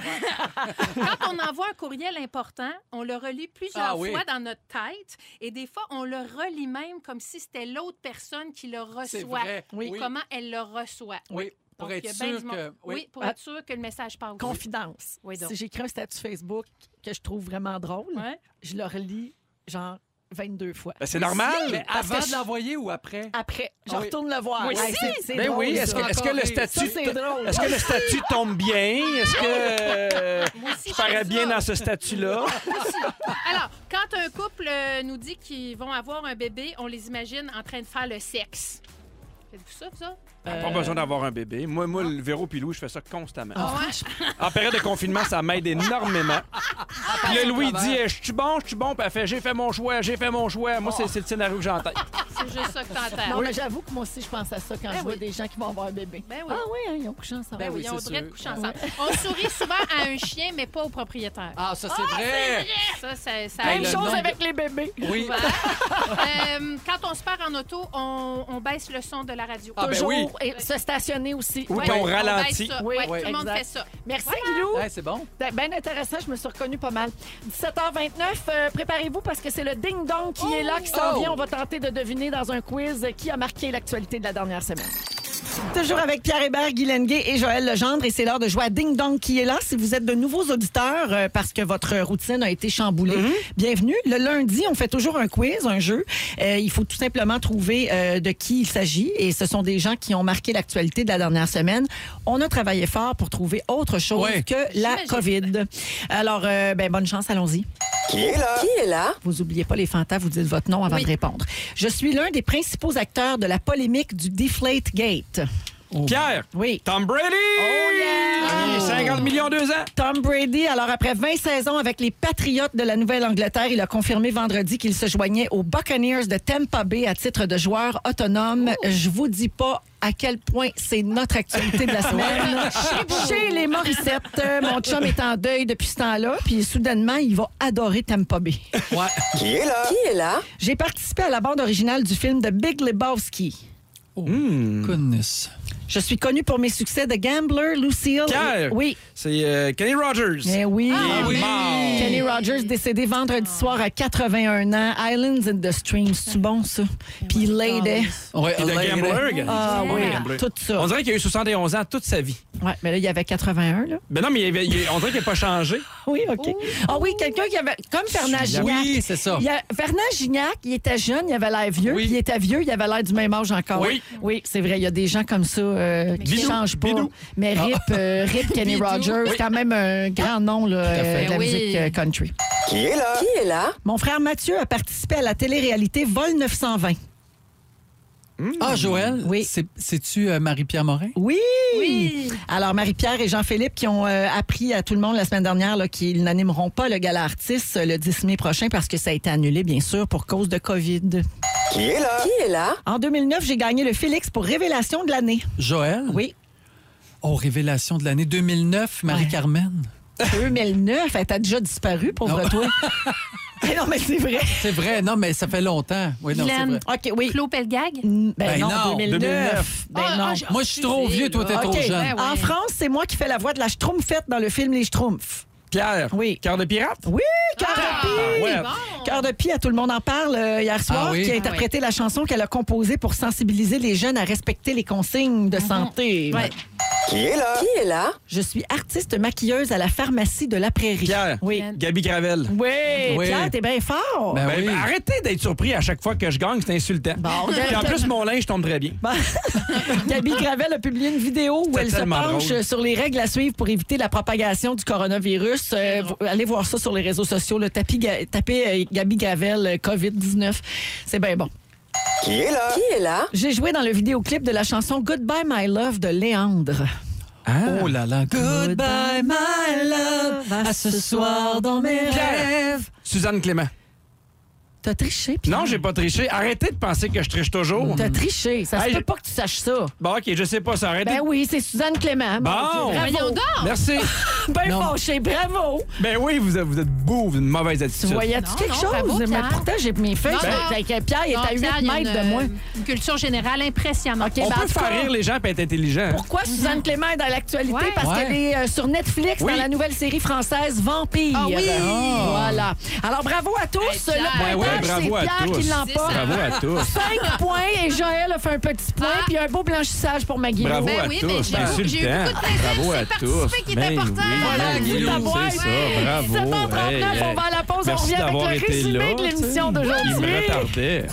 Quand on envoie un courriel important, on le relit plusieurs Ah oui. fois dans notre tête et des fois, on le relit même comme si c'était l'autre personne qui le C'est reçoit. vrai. Oui. Et comment elle le reçoit. Oui, pour Donc, être sûr que... Oui, pour Ah. être sûr que le message passe. Confidence. Oui, donc. si j'écris un statut Facebook que je trouve vraiment drôle, Ouais. je le relis genre 22 fois. Ben, c'est normal. Mais avant de l'envoyer ou après? Après, je Ah oui. retourne le voir. Hey, aussi. c'est- Ben drôle, oui, est-ce que, le statut. Ça, c'est drôle. Est-ce que le statut tombe bien? Est-ce que euh, Moi aussi, je parais bien ça. dans ce statut-là? Alors, quand un couple euh, nous dit qu'ils vont avoir un bébé, on les imagine en train de faire le sexe. Faites-vous ça, ça? Euh, Pas besoin d'avoir un bébé. Moi, moi le Véro Pilou, je fais ça constamment. Ah, Ouais? En période de confinement, ça m'aide énormément. Puis là, Louis dit eh, Je suis bon, je suis bon. Puis elle fait J'ai fait mon choix, j'ai fait mon choix. Moi, c'est le scénario que j'ai en tête. C'est juste ça que t'entends. Non, mais j'avoue que moi aussi, je pense à ça quand Ben je vois oui. des gens qui vont avoir un bébé. Ben oui. Ah oui, hein, ils ont couché ensemble. Ben oui, oui, on c'est devrait sûr. coucher ensemble. On sourit souvent à un chien, mais pas au propriétaire. Ah, ça, c'est vrai. Ça, ça, ça Même chose nombre avec les bébés. Oui. Euh, quand on se perd en auto, on, on baisse le son de la radio. Ah, ben Toujours et se stationner aussi. Ou Ouais, qu'on baisse ralentit. ça. Oui, Ouais, tout le monde exact. fait ça. Merci, Guilou. Ouais, c'est bon. C'est Bien intéressant, je me suis reconnue pas mal. 17h29, euh, préparez-vous parce que c'est le ding-dong qui est là, qui s'en Oh! vient. On va tenter de deviner dans un quiz qui a marqué l'actualité de la dernière semaine. Toujours avec Pierre Hébert, Guy Lenguet et Joël Legendre. Et c'est l'heure de jouer à Ding Dong qui est là. Si vous êtes de nouveaux auditeurs euh, parce que votre routine a été chamboulée, bienvenue. Le lundi, on fait toujours un quiz, un jeu. Euh, il faut tout simplement trouver euh, de qui il s'agit. Et ce sont des gens qui ont marqué l'actualité de la dernière semaine. On a travaillé fort pour trouver autre chose Ouais. que la. COVID. Alors, euh, ben, bonne chance, allons-y. Qui est là? Qui est là? Vous oubliez pas les fantas, vous dites votre nom avant Oui. de répondre. Je suis l'un des principaux acteurs de la polémique du Deflate Gate. Pierre, Oui. Tom Brady! Oh yeah! Et 50 millions deux ans? Tom Brady, alors après 20 saisons avec les Patriotes de la Nouvelle-Angleterre, il a confirmé vendredi qu'il se joignait aux Buccaneers de Tampa Bay à titre de joueur autonome. Je vous dis pas à quel point c'est notre actualité de la semaine. Chez les Morissette, euh, mon chum est en deuil depuis ce temps-là, puis soudainement, il va adorer Tampa Bay. Ouais. Qui est là? Qui est là? J'ai participé à la bande originale du film The Big Lebowski. Oh, goodness. Je suis connue pour mes succès de Gambler, Lucille. Pierre. Oui. C'est euh, Kenny Rogers. Eh oui. Est oui. Kenny Rogers décédé vendredi soir à 81 ans. Islands in the Stream, c'est bon ça? Puis Lady. Ouais, Lady. Gambler. Ah oui, tout ça. On dirait qu'il a eu 71 ans toute sa vie. Ouais, mais là, il y avait 81, là. Ben non, mais il avait- il- on dirait qu'il n'a pas changé. Oui, OK. Ah oui, quelqu'un qui avait. Comme Fernand Gignac. Oui, c'est ça. Il y a, Fernand Gignac, il était jeune, il avait l'air vieux, Oui. puis il était vieux, il avait l'air du même âge encore. Oui. Oui, c'est vrai, il y a des gens comme ça euh, qui Bidou. changent pas. Bidou. Mais RIP, euh, RIP Kenny Bidou. Rogers, c'est quand même un grand nom là, euh, de la Oui. musique country. Qui est là? Qui est là? Mon frère Mathieu a participé à la télé-réalité Vol 920. Ah, Joël, Oui. c'est- c'est-tu euh, Marie-Pierre Morin? Oui! Oui. Alors, Marie-Pierre et Jean-Philippe qui ont euh, appris à tout le monde la semaine dernière qu'ils n'animeront pas le gala artiste euh, le 10 mai prochain parce que ça a été annulé, bien sûr, pour cause de COVID. Qui est là? Qui est là? En 2009, j'ai gagné le Félix pour Révélation de l'année. Joël? Oui. Oh, révélation de l'année 2009, Marie-Carmen. 2009, elle t'a déjà disparu, pauvre Non. toi. Eh non, mais c'est vrai. C'est vrai, non, mais ça fait longtemps. Oui, non, c'est vrai. OK, oui. Claude Pelgag? Ben, Ben non, non, 2009. 2009. Ben Ah, non. ah, Moi, je suis trop vieux, toi, t'es là. trop jeune. Ben En. France, c'est moi qui fais la voix de la Schtroumpfette dans le film Les Schtroumpfs. Pierre. Oui. Cœur de pirate? Oui, Cœur Ah, de Pie! ouais. bon. Cœur de Pie, à tout le monde en parle euh, hier soir, Ah oui? qui a Ah interprété la chanson qu'elle a composée pour sensibiliser les jeunes à respecter les consignes de santé. Ouais. Qui est là? Qui est là? Je suis artiste maquilleuse à la pharmacie de la Prairie. Pierre. Oui. Gabi Gravel. Oui, Oui. Pierre, t'es bien fort. Ben Ben, oui. Arrêtez d'être surpris à chaque fois que je gagne, c'est insultant. Bon, Puis en plus, mon linge tombe très bien. Gabi Gravel a publié une vidéo où elle se penche drôle. sur les règles à suivre pour éviter la propagation du coronavirus. Euh, allez voir ça sur les réseaux sociaux. Le tapis, Ga- tapez euh, Gabi Gravel euh, COVID-19. C'est bien bon. Qui est là? Qui est là? J'ai joué dans le vidéoclip de la chanson Goodbye My Love de Léandre. Oh là là. Goodbye, my love. À ce soir dans mes rêves. Suzanne Clément. T'as triché, Pierre. Non, j'ai pas triché. Arrêtez de penser que je triche toujours. T'as triché. Ça se Hey, peut j'ai- pas que tu saches ça. Bon, OK, je sais pas ça. Arrêtez. Ben oui, c'est Suzanne Clément. Bon. Dieu, Voyons bravo. donc. Merci. Ben Non. fâché, bravo. Ben oui, vous êtes, vous êtes beau, vous avez une mauvaise Tu attitude. voyais-tu Non, quelque non, chose? bravo, Mais Pierre. pourtant, j'ai mes feuilles. Non, Ben, non. fait que Pierre il est Non, à 8 Pierre, il y a mètres une, de moi. euh, Une culture générale impressionnante. OK, On ben, en peut tout faire cas, rire les gens et être intelligent. Pourquoi Suzanne Clément est dans l'actualité? Ouais. Parce Ouais. qu'elle est euh, sur Netflix Oui. dans la nouvelle série française Vampire. Ah oui. Voilà. Alors, bravo à tous. Hey, Pierre. le Ben pointage, ouais, bravo c'est à Pierre tous. qui. C'est. Bravo à tous. 5 points et Joël a fait un petit point, Ah. puis un beau blanchissage pour Maggie. Bravo Ben à oui, tous. mais j'ai C'est eu- j'ai eu insultant. beaucoup de plaisir. Bravo à C'est tous. participer qui est Ben important. oui, Voilà, ben c'est ça. Bravo. 7h39, Hey, on va à la pause. On revient avec le résumé là, de l'émission Il me d'aujourd'hui. retardait.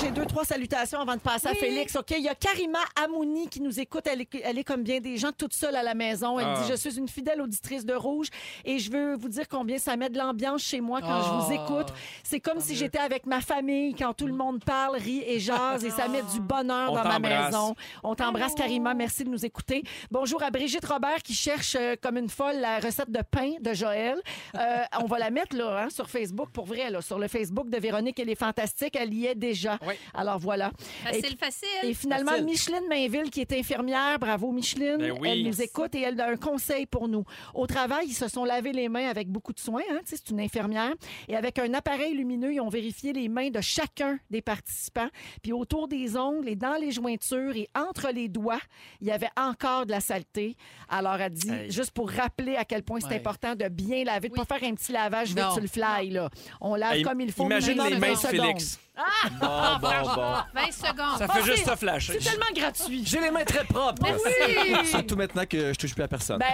J'ai deux, trois salutations avant de passer à Félix. OK, il y a Karima Amouni qui nous écoute. Elle est, elle est comme bien des gens, toute seule à la maison. Elle Ah. dit Je suis une fidèle auditrice de Rouge et je veux vous dire combien ça met de l'ambiance chez moi quand je vous Ah. écoute. C'est comme si j'étais avec ma famille quand tout le monde parle, rit et jase et ça met du bonheur On dans ma t'embrasse. maison. On t'embrasse, Karima. Merci de nous écouter. Bonjour à Brigitte Robert qui cherche euh, comme une folle la recette de pain de Joël. Euh, on va la mettre là, hein, sur Facebook pour vrai, là, sur le Facebook de Véronique. Elle est fantastique. Elle y est déjà. Oui. Alors voilà. Facile, facile. Et finalement, Facile. Micheline Mainville, qui est infirmière, bravo Micheline, Ben oui. elle nous écoute et elle a un conseil pour nous. Au travail, ils se sont lavés les mains avec beaucoup de soin, hein, c'est une infirmière, et avec un appareil lumineux, ils ont vérifié les mains de chacun des participants. Puis autour des ongles et dans les jointures et entre les doigts, il y avait encore de la saleté. Alors, elle dit, Hey. juste pour rappeler à quel point c'est Ouais. important de bien laver, de Oui. pas faire un petit lavage vite sur le fly. Là. On lave Hey, comme il faut. Imagine les de mains de 20 Bon, bon, bon. 20 secondes. Ça Ah, fait juste ça flasher. C'est tellement gratuit. J'ai les mains très propres. Merci. Surtout maintenant que je touche plus à personne. Ben,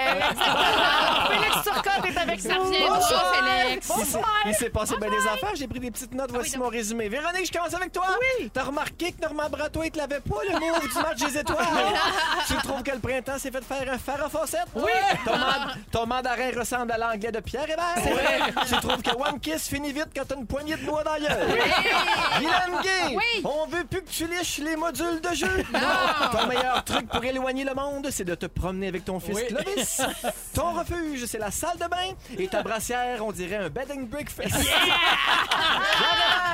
Félix Turcotte est avec nous. revient pas, Félix. Il s'est- Il s'est passé bien des affaires. J'ai pris des petites notes. Voici donc. mon résumé. Véronique, je commence avec toi. Oui. T'as remarqué que Normand Bratois, il te l'avait pas, le move du match des étoiles? tu trouves que le printemps s'est fait faire un fer à fossette? Oui. Ton, mand- ton mandarin ressemble à l'anglais de Pierre Hébert? Oui. Tu trouves que One Kiss finit vite quand t'as une poignée de noix dans gueule? Guylaine Gay, Oui. on veut plus que tu liches les modules de jeu. Ton meilleur truc pour éloigner le monde, c'est de te promener avec ton fils Oui. Clovis. Ton refuge, c'est la salle de bain. Et ta brassière, on dirait un bed and breakfast. Pierre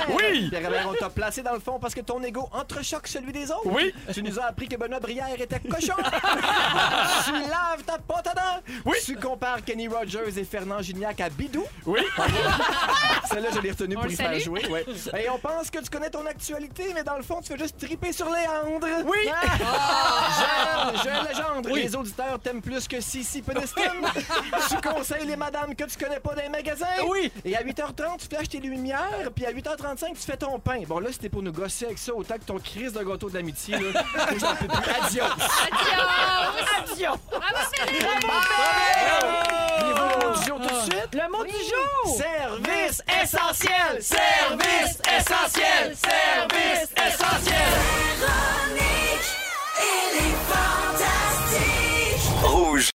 Hébert! Oui. Pierre Hébert, on t'a placé dans le fond parce que ton ego entrechoque celui des autres. Oui. Tu nous as appris que Benoît Brière était cochon. tu laves ta pâte à dents. Oui. Tu compares Kenny Rogers et Fernand Gignac à Bidou. Oui. Celle-là, je l'ai retenue On pour le y faire salue. jouer. Ouais. Et on pense que tu connais ton actualité, mais dans le fond, tu fais juste triper sur Léandre. Oui. Joël, Joël Legendre, les auditeurs t'aiment plus que Sissi Peniston. tu conseilles les madames que tu connais pas dans les magasins. Oui. Et à 8h30, tu flashes tes lumières, puis à 8h35, tu fais ton pain. Bon, là, c'était pour nous gosser avec ça, autant que ton crise de gâteau de l'amitié, là. J'en peux plus. Adios. Adios. Adios. Bravo, Félix. Voulez-vous le mot du jour tout de suite? Le mot du jour? Service essentiel! Service essentiel! service essentiel. Véronique, il est fantastique. Rouge.